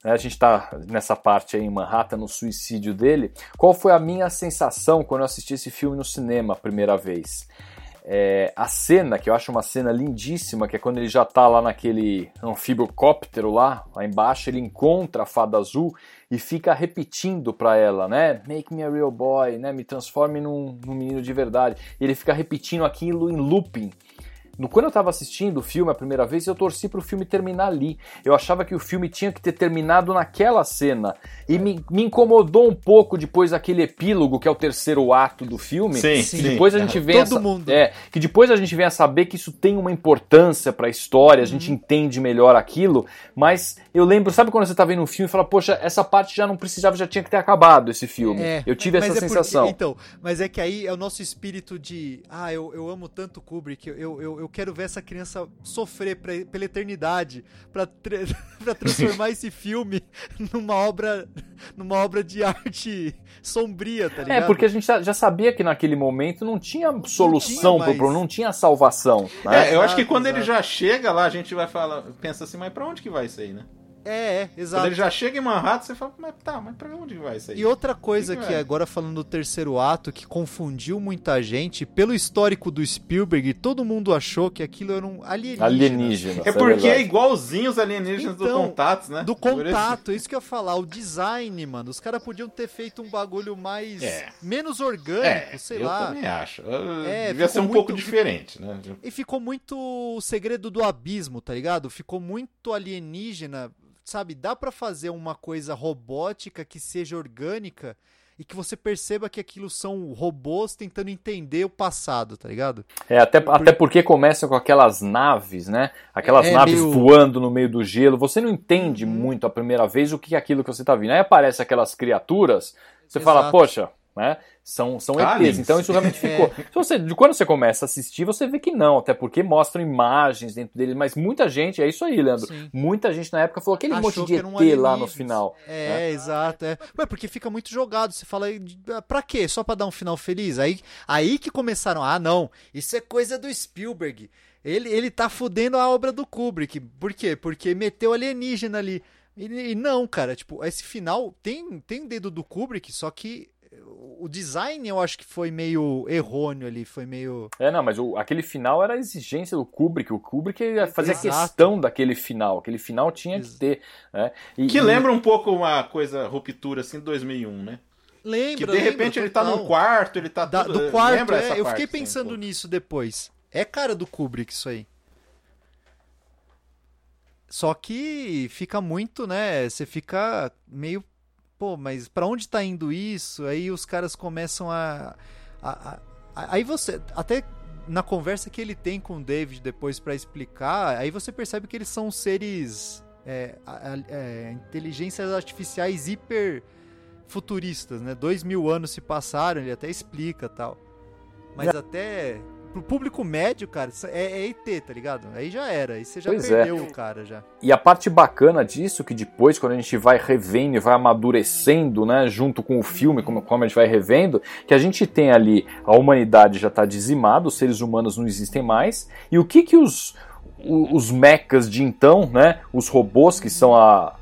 né, a gente tá nessa parte aí em Manhattan, no suicídio dele. Qual foi a minha sensação quando eu assisti esse filme no cinema a primeira vez? É, a cena, que eu acho uma cena lindíssima, que é quando ele já tá lá naquele anfibiocóptero lá, lá embaixo, ele encontra a fada azul e fica repetindo para ela, né? Make me a real boy, né? Me transforme num, num menino de verdade. Ele fica repetindo aquilo em looping. No, quando eu estava assistindo o filme a primeira vez, eu torci para o filme terminar ali. Eu achava que o filme tinha que ter terminado naquela cena. E me, me incomodou um pouco depois aquele epílogo, que é o terceiro ato do filme. Sim, que sim. depois a gente vem Todo a, mundo. É, que depois a gente vem a saber que isso tem uma importância para a história, a gente Uhum. entende melhor aquilo. Mas eu lembro, sabe quando você tá vendo um filme e fala, poxa, essa parte já não precisava, já tinha que ter acabado esse filme. É, eu tive mas essa é porque- sensação. então, mas é que aí é o nosso espírito de, ah, eu, eu amo tanto Kubrick, eu, eu, eu quero ver essa criança sofrer pra, pela eternidade pra, tra- pra transformar esse filme numa obra numa obra de arte sombria, tá ligado? É, porque a gente já sabia que naquele momento não tinha solução tinha pro mais. problema, não tinha salvação. Né? É, eu acho que quando ele já chega lá, a gente vai falar, pensa assim, mas pra onde que vai isso aí, né? É, é, Quando exato. ele já chega em Manhattan, você fala, mas tá, mas pra onde que vai isso aí? E outra coisa Que que que é? agora falando do terceiro ato, que confundiu muita gente, pelo histórico do Spielberg, todo mundo achou que aquilo era um alienígena. Alienígena. É porque é igualzinho os alienígenas do Então, Contatos, né? Do contato, isso que eu ia falar, o design, mano. Os caras podiam ter feito um bagulho mais. É. menos orgânico, É, sei eu lá. também acho. É, Devia ser um pouco muito- diferente, né? E ficou muito o segredo do abismo, tá ligado? Ficou muito alienígena, sabe? Dá pra fazer uma coisa robótica que seja orgânica e que você perceba que aquilo são robôs tentando entender o passado, tá ligado? É, até, até porque começa com aquelas naves, né? Aquelas É, naves meio- voando no meio do gelo. Você não entende Uhum. muito a primeira vez o que é aquilo que você tá vendo. Aí aparece aquelas criaturas, você fala, Exato. poxa, né? São, são ETs. Então isso realmente ficou. Se você, de quando você começa a assistir, você vê que não, até porque mostram imagens dentro dele. Mas muita gente, é isso aí, Leandro. Sim. Muita gente na época falou aquele Achou monte de que ET eram lá no final. É, exato. É. Ué, porque fica muito jogado. Você fala, "Ah, pra quê? Só pra dar um final feliz? Aí, aí que começaram, ah, não, isso é coisa do Spielberg. Ele, ele tá fudendo a obra do Kubrick. Por quê? Porque meteu alienígena ali. E, e não, cara, tipo, esse final tem, tem dedo do Kubrick, só que o design eu acho que foi meio errôneo ali, foi meio. É, não, mas o- aquele final era a exigência do Kubrick. O Kubrick fazia Exato. questão daquele final. Aquele final tinha que ter. Né? E- Que e- lembra um pouco uma coisa, ruptura assim, de 2001, né? Lembra, Que de lembra, repente ele tá total. num quarto, ele tá Da- tudo... do quarto, lembra é, essa eu parte, fiquei assim, pensando nisso depois. É cara do Kubrick isso aí. Só que fica muito, né? Você fica meio. Pô, mas pra onde tá indo isso? Aí os caras começam a. a- a- aí você. Até na conversa que ele tem com o David depois pra explicar, aí você percebe que eles são seres. É, é, inteligências artificiais hiper futuristas, né? Dois mil anos se passaram, ele até explica tal. Mas até pro público médio, cara, é, é ET, tá ligado? Aí já era, aí você já Pois é. perdeu o cara já. E a parte bacana disso, que depois, quando a gente vai revendo e vai amadurecendo, né, junto com o filme, como, como a gente vai revendo, que a gente tem ali, a humanidade já está dizimada, os seres humanos não existem mais, e o que que os, os mechas de então, né, os robôs que são a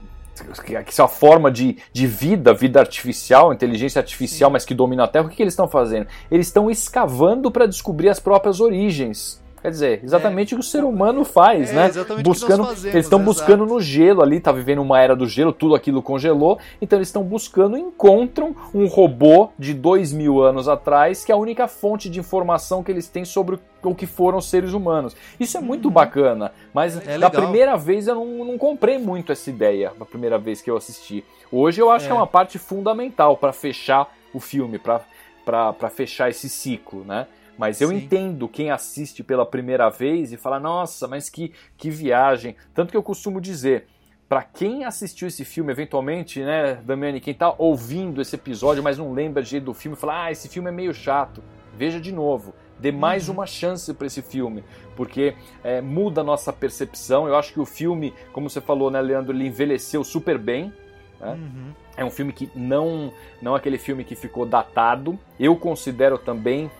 que são a forma de, de vida, vida artificial, inteligência artificial, mas que domina a Terra, o que, que eles estão fazendo? Eles estão escavando para descobrir as próprias origens. Quer dizer, exatamente o que o ser humano faz, É, né? exatamente o que nós buscando, fazemos, eles estão buscando no gelo ali, tá vivendo uma era do gelo, tudo aquilo congelou, então eles estão buscando, encontram um robô de dois mil anos atrás, que é a única fonte de informação que eles têm sobre o que foram os seres humanos. Isso é muito bacana, mas É da legal. primeira vez eu não, não comprei muito essa ideia, da primeira vez que eu assisti. Hoje eu acho É. que é uma parte fundamental para fechar o filme, para fechar esse ciclo, né? Mas eu Sim. entendo quem assiste pela primeira vez e fala, nossa, mas que, que viagem. Tanto que eu costumo dizer, para quem assistiu esse filme, eventualmente, né, Damiani, quem tá ouvindo esse episódio, mas não lembra de jeito do filme, fala, ah, esse filme é meio chato. Veja de novo. Dê mais Uhum. uma chance para esse filme, porque é, muda a nossa percepção. Eu acho que o filme, como você falou, né, Leandro, ele envelheceu super bem. É. Uhum. É um filme que não, não é aquele filme que ficou datado. Eu considero também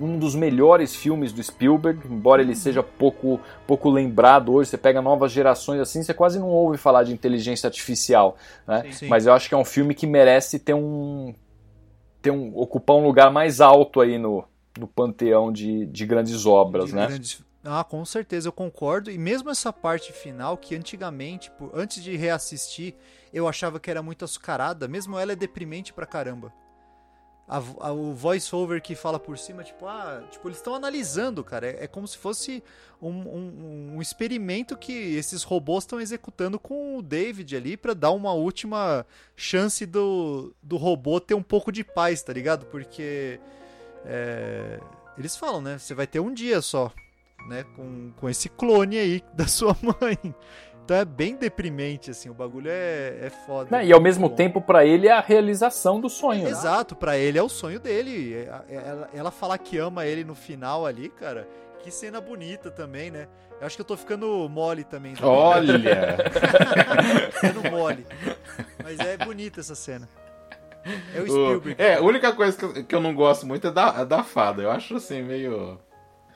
um dos melhores filmes do Spielberg, embora ele seja pouco, pouco lembrado hoje. Você pega novas gerações assim, você quase não ouve falar de inteligência artificial, né? Sim. Mas eu acho que é um filme que merece ter um, ter um ocupar um lugar mais alto aí no, no panteão de, de grandes obras, de né? grandes- Ah, com certeza, eu concordo. E mesmo essa parte final, que antigamente, por- antes de reassistir, eu achava que era muito açucarada, mesmo ela é deprimente pra caramba. A a- o voice-over que fala por cima, tipo, ah, tipo, eles estão analisando, cara. É, é como se fosse um, um- um experimento que esses robôs estão executando com o David ali pra dar uma última chance do, do robô ter um pouco de paz, tá ligado? Porque é, eles falam, né? Você vai ter um dia só, né? Com, com esse clone aí da sua mãe. Então é bem deprimente, assim. O bagulho é, é foda. Né, E ao mesmo bom. tempo, pra ele, é a realização do sonho. né? Exato, pra ele é o sonho dele. É- é- Ela, ela falar que ama ele no final ali, cara. Que cena bonita também, né? Eu acho que eu tô ficando mole também. tá? Olha! ficando mole. Mas é bonita essa cena. É o O- Spielberg. é, a única coisa que eu, que eu não gosto muito é da, é da fada. Eu acho assim, meio.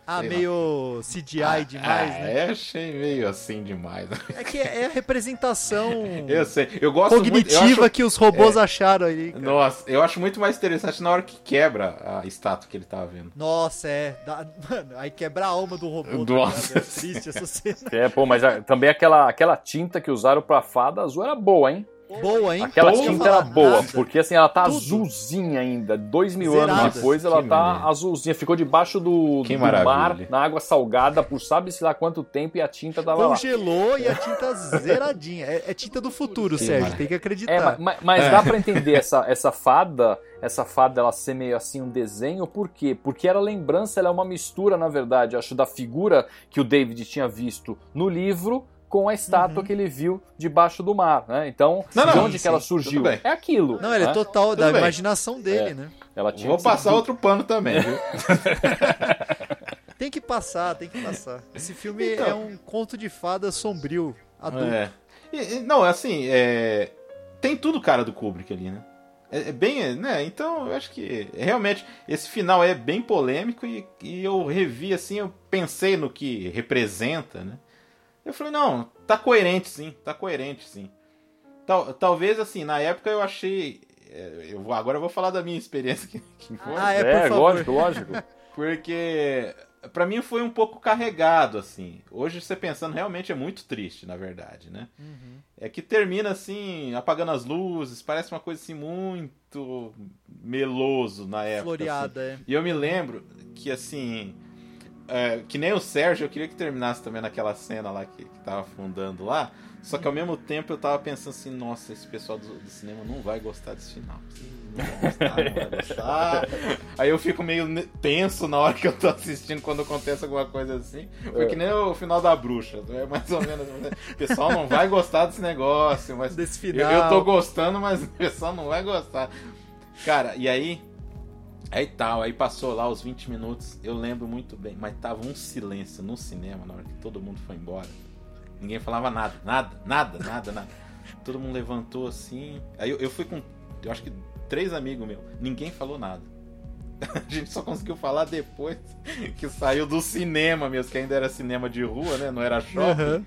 Ah, sei lá. meio CGI demais, ah, né? É, achei meio assim demais. É que é a representação Eu sei. Eu gosto muito. Eu cognitiva acho, que os robôs acharam ali. cara. nossa, eu acho muito mais interessante na hora que quebra a estátua que ele tava vendo. Nossa, é. Dá- Mano, aí quebra a alma do robô. tá Nossa. ligado? É triste essa cena. É, pô, mas a- também aquela, aquela tinta que usaram pra fada azul era boa, hein? Boa, hein? Aquela ia tinta era boa, nada. porque assim, ela tá Tudo. azulzinha ainda. Dois mil Zerada. anos depois, ela Que tá maravilha. azulzinha. Ficou debaixo do, do mar, na água salgada, por sabe-se lá quanto tempo, e a tinta tava lá. Congelou e a tinta zeradinha. É, é tinta do futuro, Que Sérgio. maravilha. Tem que acreditar. É, ma- ma- mas, É. dá pra entender essa, essa fada, essa fada ela ser meio assim um desenho, por quê? Porque era lembrança, ela é uma mistura, na verdade, acho, da figura que o David tinha visto no livro com a estátua Uhum. que ele viu debaixo do mar, né? Então, Não, de não, onde sim, que ela tudo surgiu? É aquilo. Não, ele é né? total da bem. imaginação dele, É. né? Ela tinha Vou passar ser- outro pano também, viu? Tem que passar, tem que passar. Esse filme Então. é um conto de fada sombrio, adulto. É. E- não, assim, é... tem tudo cara do Kubrick ali, né? É, é bem, né? Então eu acho que realmente esse final é bem polêmico e, e eu revi assim, eu pensei no que representa, né? Eu falei, não, tá coerente sim, tá coerente sim. Tal, talvez assim, na época eu achei. é, Eu, vou- agora eu vou falar da minha experiência que, que foi. Ah, é, por É, favor. lógico, lógico. Porque pra mim foi um pouco carregado, assim. Hoje você pensando, realmente é muito triste, na verdade, né? Uhum. É que termina assim, apagando as luzes, parece uma coisa assim muito meloso na época. assim. Floreada, é. E eu me lembro que assim. É, que nem o Sérgio, eu queria que terminasse também naquela cena lá que, que tava afundando lá. Só que ao mesmo tempo eu tava pensando assim, nossa, esse pessoal do, do cinema não vai gostar desse final. Não vai gostar, não vai gostar. Aí eu fico meio tenso na hora que eu tô assistindo quando acontece alguma coisa assim. Foi que nem o final da bruxa. É mais ou menos. O pessoal não vai gostar desse negócio, mas Desse eu, final. eu tô gostando, mas o pessoal não vai gostar. Cara, e aí. Aí tal, aí passou lá os 20 minutos, eu lembro muito bem, mas tava um silêncio no cinema na hora que todo mundo foi embora. Ninguém falava nada, nada, nada, nada, nada. Todo mundo levantou assim. Aí eu, eu fui com, eu acho que três amigos meus, ninguém falou nada. A gente só conseguiu falar depois que saiu do cinema mesmo, que ainda era cinema de rua, né? Não era shopping. Aham.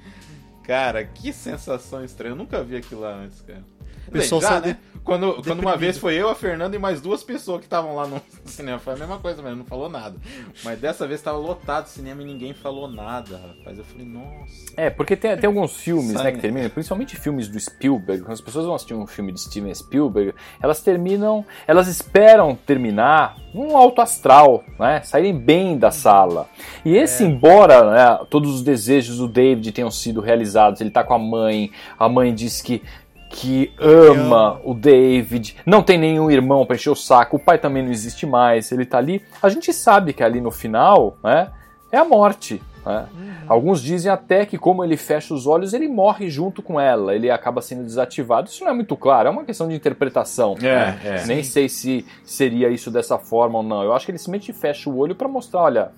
Cara, que sensação estranha. Eu nunca vi aquilo lá antes, cara. O pessoal já, sai né? Quando, quando uma vez foi eu, a Fernanda e mais duas pessoas que estavam lá no cinema. Foi a mesma coisa, mas não falou nada. Mas dessa vez tava lotado o cinema e ninguém falou nada, rapaz. Eu falei, nossa. É, porque tem, tem alguns filmes né, que terminam, principalmente filmes do Spielberg, quando as pessoas vão assistir um filme de Steven Spielberg, elas terminam, elas esperam terminar num alto astral, né, saírem bem da sala. E esse, embora né, todos os desejos do David tenham sido realizados, ele tá com a mãe, a mãe diz que que ama o David, não tem nenhum irmão pra encher o saco, o pai também não existe mais, ele tá ali. A gente sabe que ali no final, né, é a morte. né? Alguns dizem até que, como ele fecha os olhos, ele morre junto com ela, ele acaba sendo desativado. Isso não é muito claro, é uma questão de interpretação. né? é. Nem sei se seria isso dessa forma ou não. Eu acho que ele simplesmente fecha o olho pra mostrar: olha,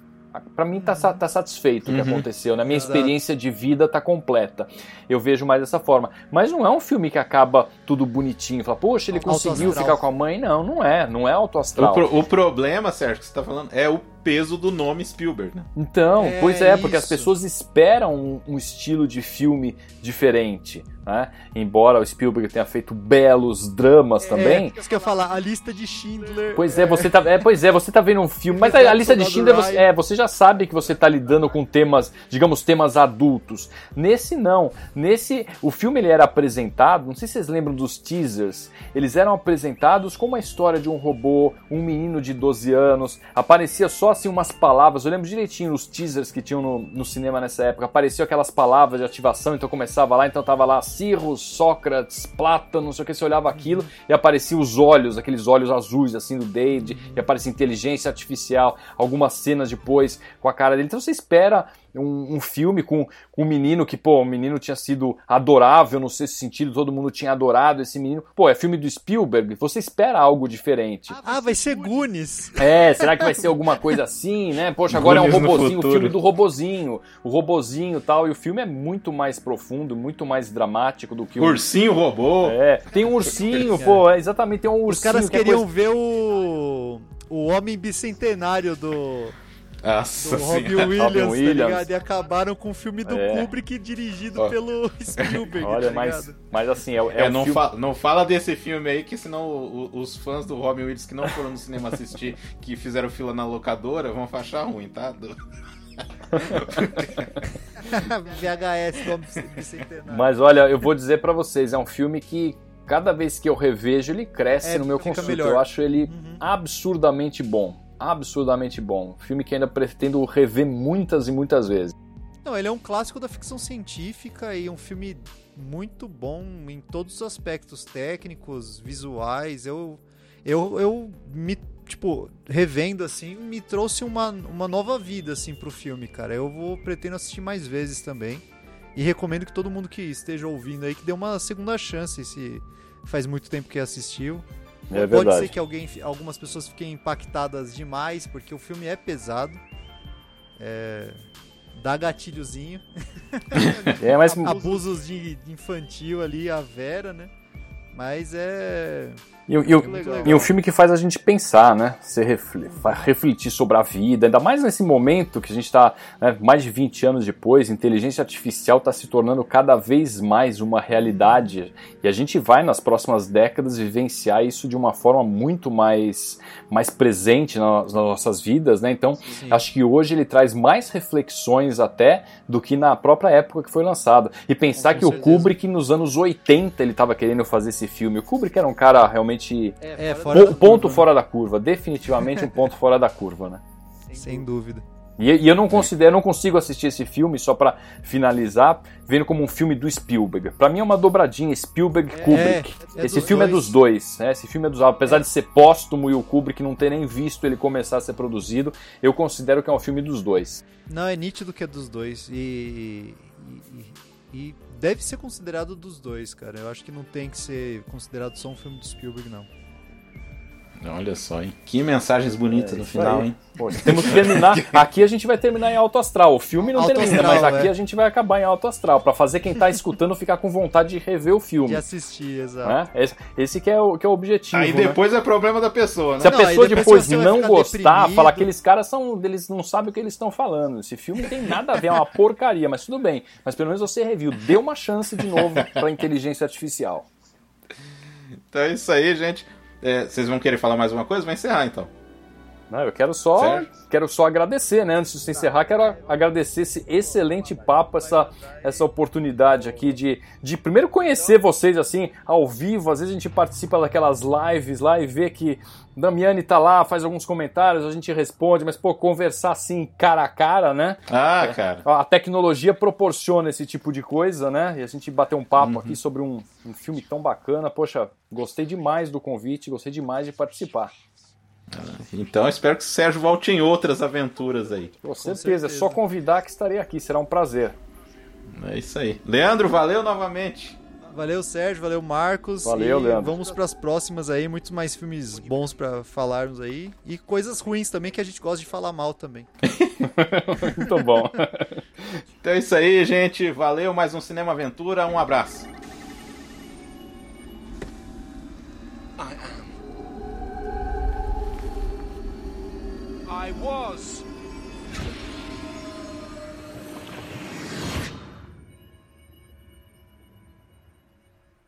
pra mim tá, tá satisfeito o que Uhum. aconteceu, né? Minha Exato. experiência de vida tá completa. Eu vejo mais dessa forma. Mas não é um filme que acaba tudo bonitinho. Fala, poxa, ele conseguiu ficar com a mãe. Não, não é. Não é auto O, astral. pro- o problema, Sérgio, que você tá falando, é o peso do nome Spielberg, né? Então, É pois é, porque as isso. pessoas esperam um, um estilo de filme diferente, né? Embora o Spielberg tenha feito belos dramas também. É, isso que eu ia falar, a lista de Schindler. Pois é, você tá, é, pois é, você tá vendo um filme, mas a, a lista de Schindler, você, é, você já sabe que você tá lidando com temas, digamos, temas adultos. Nesse não, nesse, o filme ele era apresentado, não sei se vocês lembram dos teasers, eles eram apresentados como a história de um robô, um menino de 12 anos, aparecia só assim umas palavras, eu lembro direitinho nos teasers que tinham no, no cinema nessa época, apareciam aquelas palavras de ativação, então começava lá, então tava lá Cirrus, Sócrates, Plátano, não sei o que, você olhava aquilo e apareciam os olhos, aqueles olhos azuis assim do Dade, e aparecia inteligência artificial, algumas cenas depois com a cara dele. Então você espera um, um filme com, com um menino que, pô, o menino tinha sido adorável no sexto sentido, todo mundo tinha adorado esse menino. Pô, é filme do Spielberg, você espera algo diferente. Ah, vai ser Goonies. É, será que vai ser alguma coisa assim, né? Poxa, agora é um Goonies robozinho, o filme do robozinho, o robozinho e tal, e o filme é muito mais profundo, muito mais dramático do que o... Ursinho robô. É, tem um ursinho, pô, é, exatamente, tem um ursinho. Os caras que é queriam coisa- ver o. O homem bicentenário do, Nossa do Robbie senhora. Williams, Robin tá Williams. ligado? E acabaram com o filme do É. Kubrick dirigido pelo Spielberg, Olha, tá mas, ligado? mas assim, é, é É, um não, filme... fa- não fala desse filme aí, que senão o- o- os fãs do Robin Williams que não foram no cinema assistir, que fizeram fila na locadora, vão achar ruim, tá? Do- VHS homem bicentenário. Mas olha, eu vou dizer pra vocês, é um filme que cada vez que eu revejo ele cresce É, no meu consulto. melhor. Eu acho ele Uhum. absurdamente bom, absurdamente bom. Filme que ainda pretendo rever muitas e muitas vezes. Não, ele é um clássico da ficção científica e um filme muito bom em todos os aspectos técnicos, visuais. Eu, eu, eu me, tipo, revendo assim, me trouxe uma, uma nova vida assim pro filme, cara. Eu vou pretendo assistir mais vezes também. E recomendo que todo mundo que esteja ouvindo aí que dê uma segunda chance se faz muito tempo que assistiu. É Pode verdade. ser que alguém, algumas pessoas fiquem impactadas demais, porque o filme é pesado. É, dá gatilhozinho. É, mas Abusos de, de infantil ali, a Vera, né? Mas é. E, o- e o- e um filme que faz a gente pensar, né? Você fa- refletir sobre a vida, ainda mais nesse momento que a gente está, mais de 20 anos depois, inteligência artificial está se tornando cada vez mais uma realidade. E a gente vai, nas próximas décadas, vivenciar isso de uma forma muito mais, mais presente na- nas nossas vidas, né? Então, acho que hoje ele traz mais reflexões até do que na própria época que foi lançado. E pensar Com que o certeza. Kubrick, nos anos 80, ele estava querendo fazer esse filme. O Kubrick era um cara realmente É, Po- fora da ponto curva, fora da curva, definitivamente um ponto fora da curva, né? né? Sem dúvida. E, e eu não considero, não consigo assistir esse filme só pra finalizar, vendo como um filme do Spielberg. Pra mim é uma dobradinha Spielberg Kubrick. é esse dos filme dois. é dos dois, né? Esse filme é dos, apesar de ser póstumo e o Kubrick não ter nem visto ele começar a ser produzido, eu considero que é um filme dos dois. Não, é nítido que é dos dois. E, e, e deve ser considerado dos dois, cara. Eu acho que não tem que ser considerado só um filme do Spielberg, não. Olha só, hein? Que mensagens bonitas no isso final, aí. hein? Pô, temos que terminar. Aqui a gente vai terminar em alto astral. O filme não Alto termina, astral, mas aqui é. a gente vai acabar em alto astral, Pra fazer quem tá escutando ficar com vontade de rever o filme. De assistir, exato. né? Esse, esse que, é o, que é o objetivo. Aí né? depois é problema da pessoa, né? Se a Não, pessoa depois não gostar, deprimido. falar que aqueles caras são. Eles não sabem o que eles estão falando. Esse filme não tem nada a ver, é uma porcaria, mas tudo bem. Mas pelo menos você reviu. Dê uma chance de novo pra inteligência artificial. Então é isso aí, gente. É, vocês vão querer falar mais uma coisa? Vai encerrar então. Não, eu quero só, Certo. quero só agradecer, né? Antes de você encerrar, quero agradecer esse excelente papo, essa, essa oportunidade aqui de, de primeiro conhecer vocês assim, ao vivo. Às vezes a gente participa daquelas lives lá e vê que Damiani tá lá, faz alguns comentários, a gente responde, mas pô, conversar assim cara a cara, né? Ah, cara. A tecnologia proporciona esse tipo de coisa, né? E a gente bater um papo aqui sobre um, um filme tão bacana. Poxa, gostei demais do convite, gostei demais de participar. Então eu espero que o Sérgio volte em outras aventuras aí. Com certeza, é certeza. só convidar que estarei aqui, será um prazer. É isso aí. Leandro, valeu novamente. Valeu, Sérgio, valeu, Marcos. Valeu, e Leandro. Vamos pras próximas aí, muitos mais filmes bons pra falarmos aí. E coisas ruins também que a gente gosta de falar mal também. Muito bom. Então é isso aí, gente. Valeu, mais um Cinema Aventura. Um abraço. I was.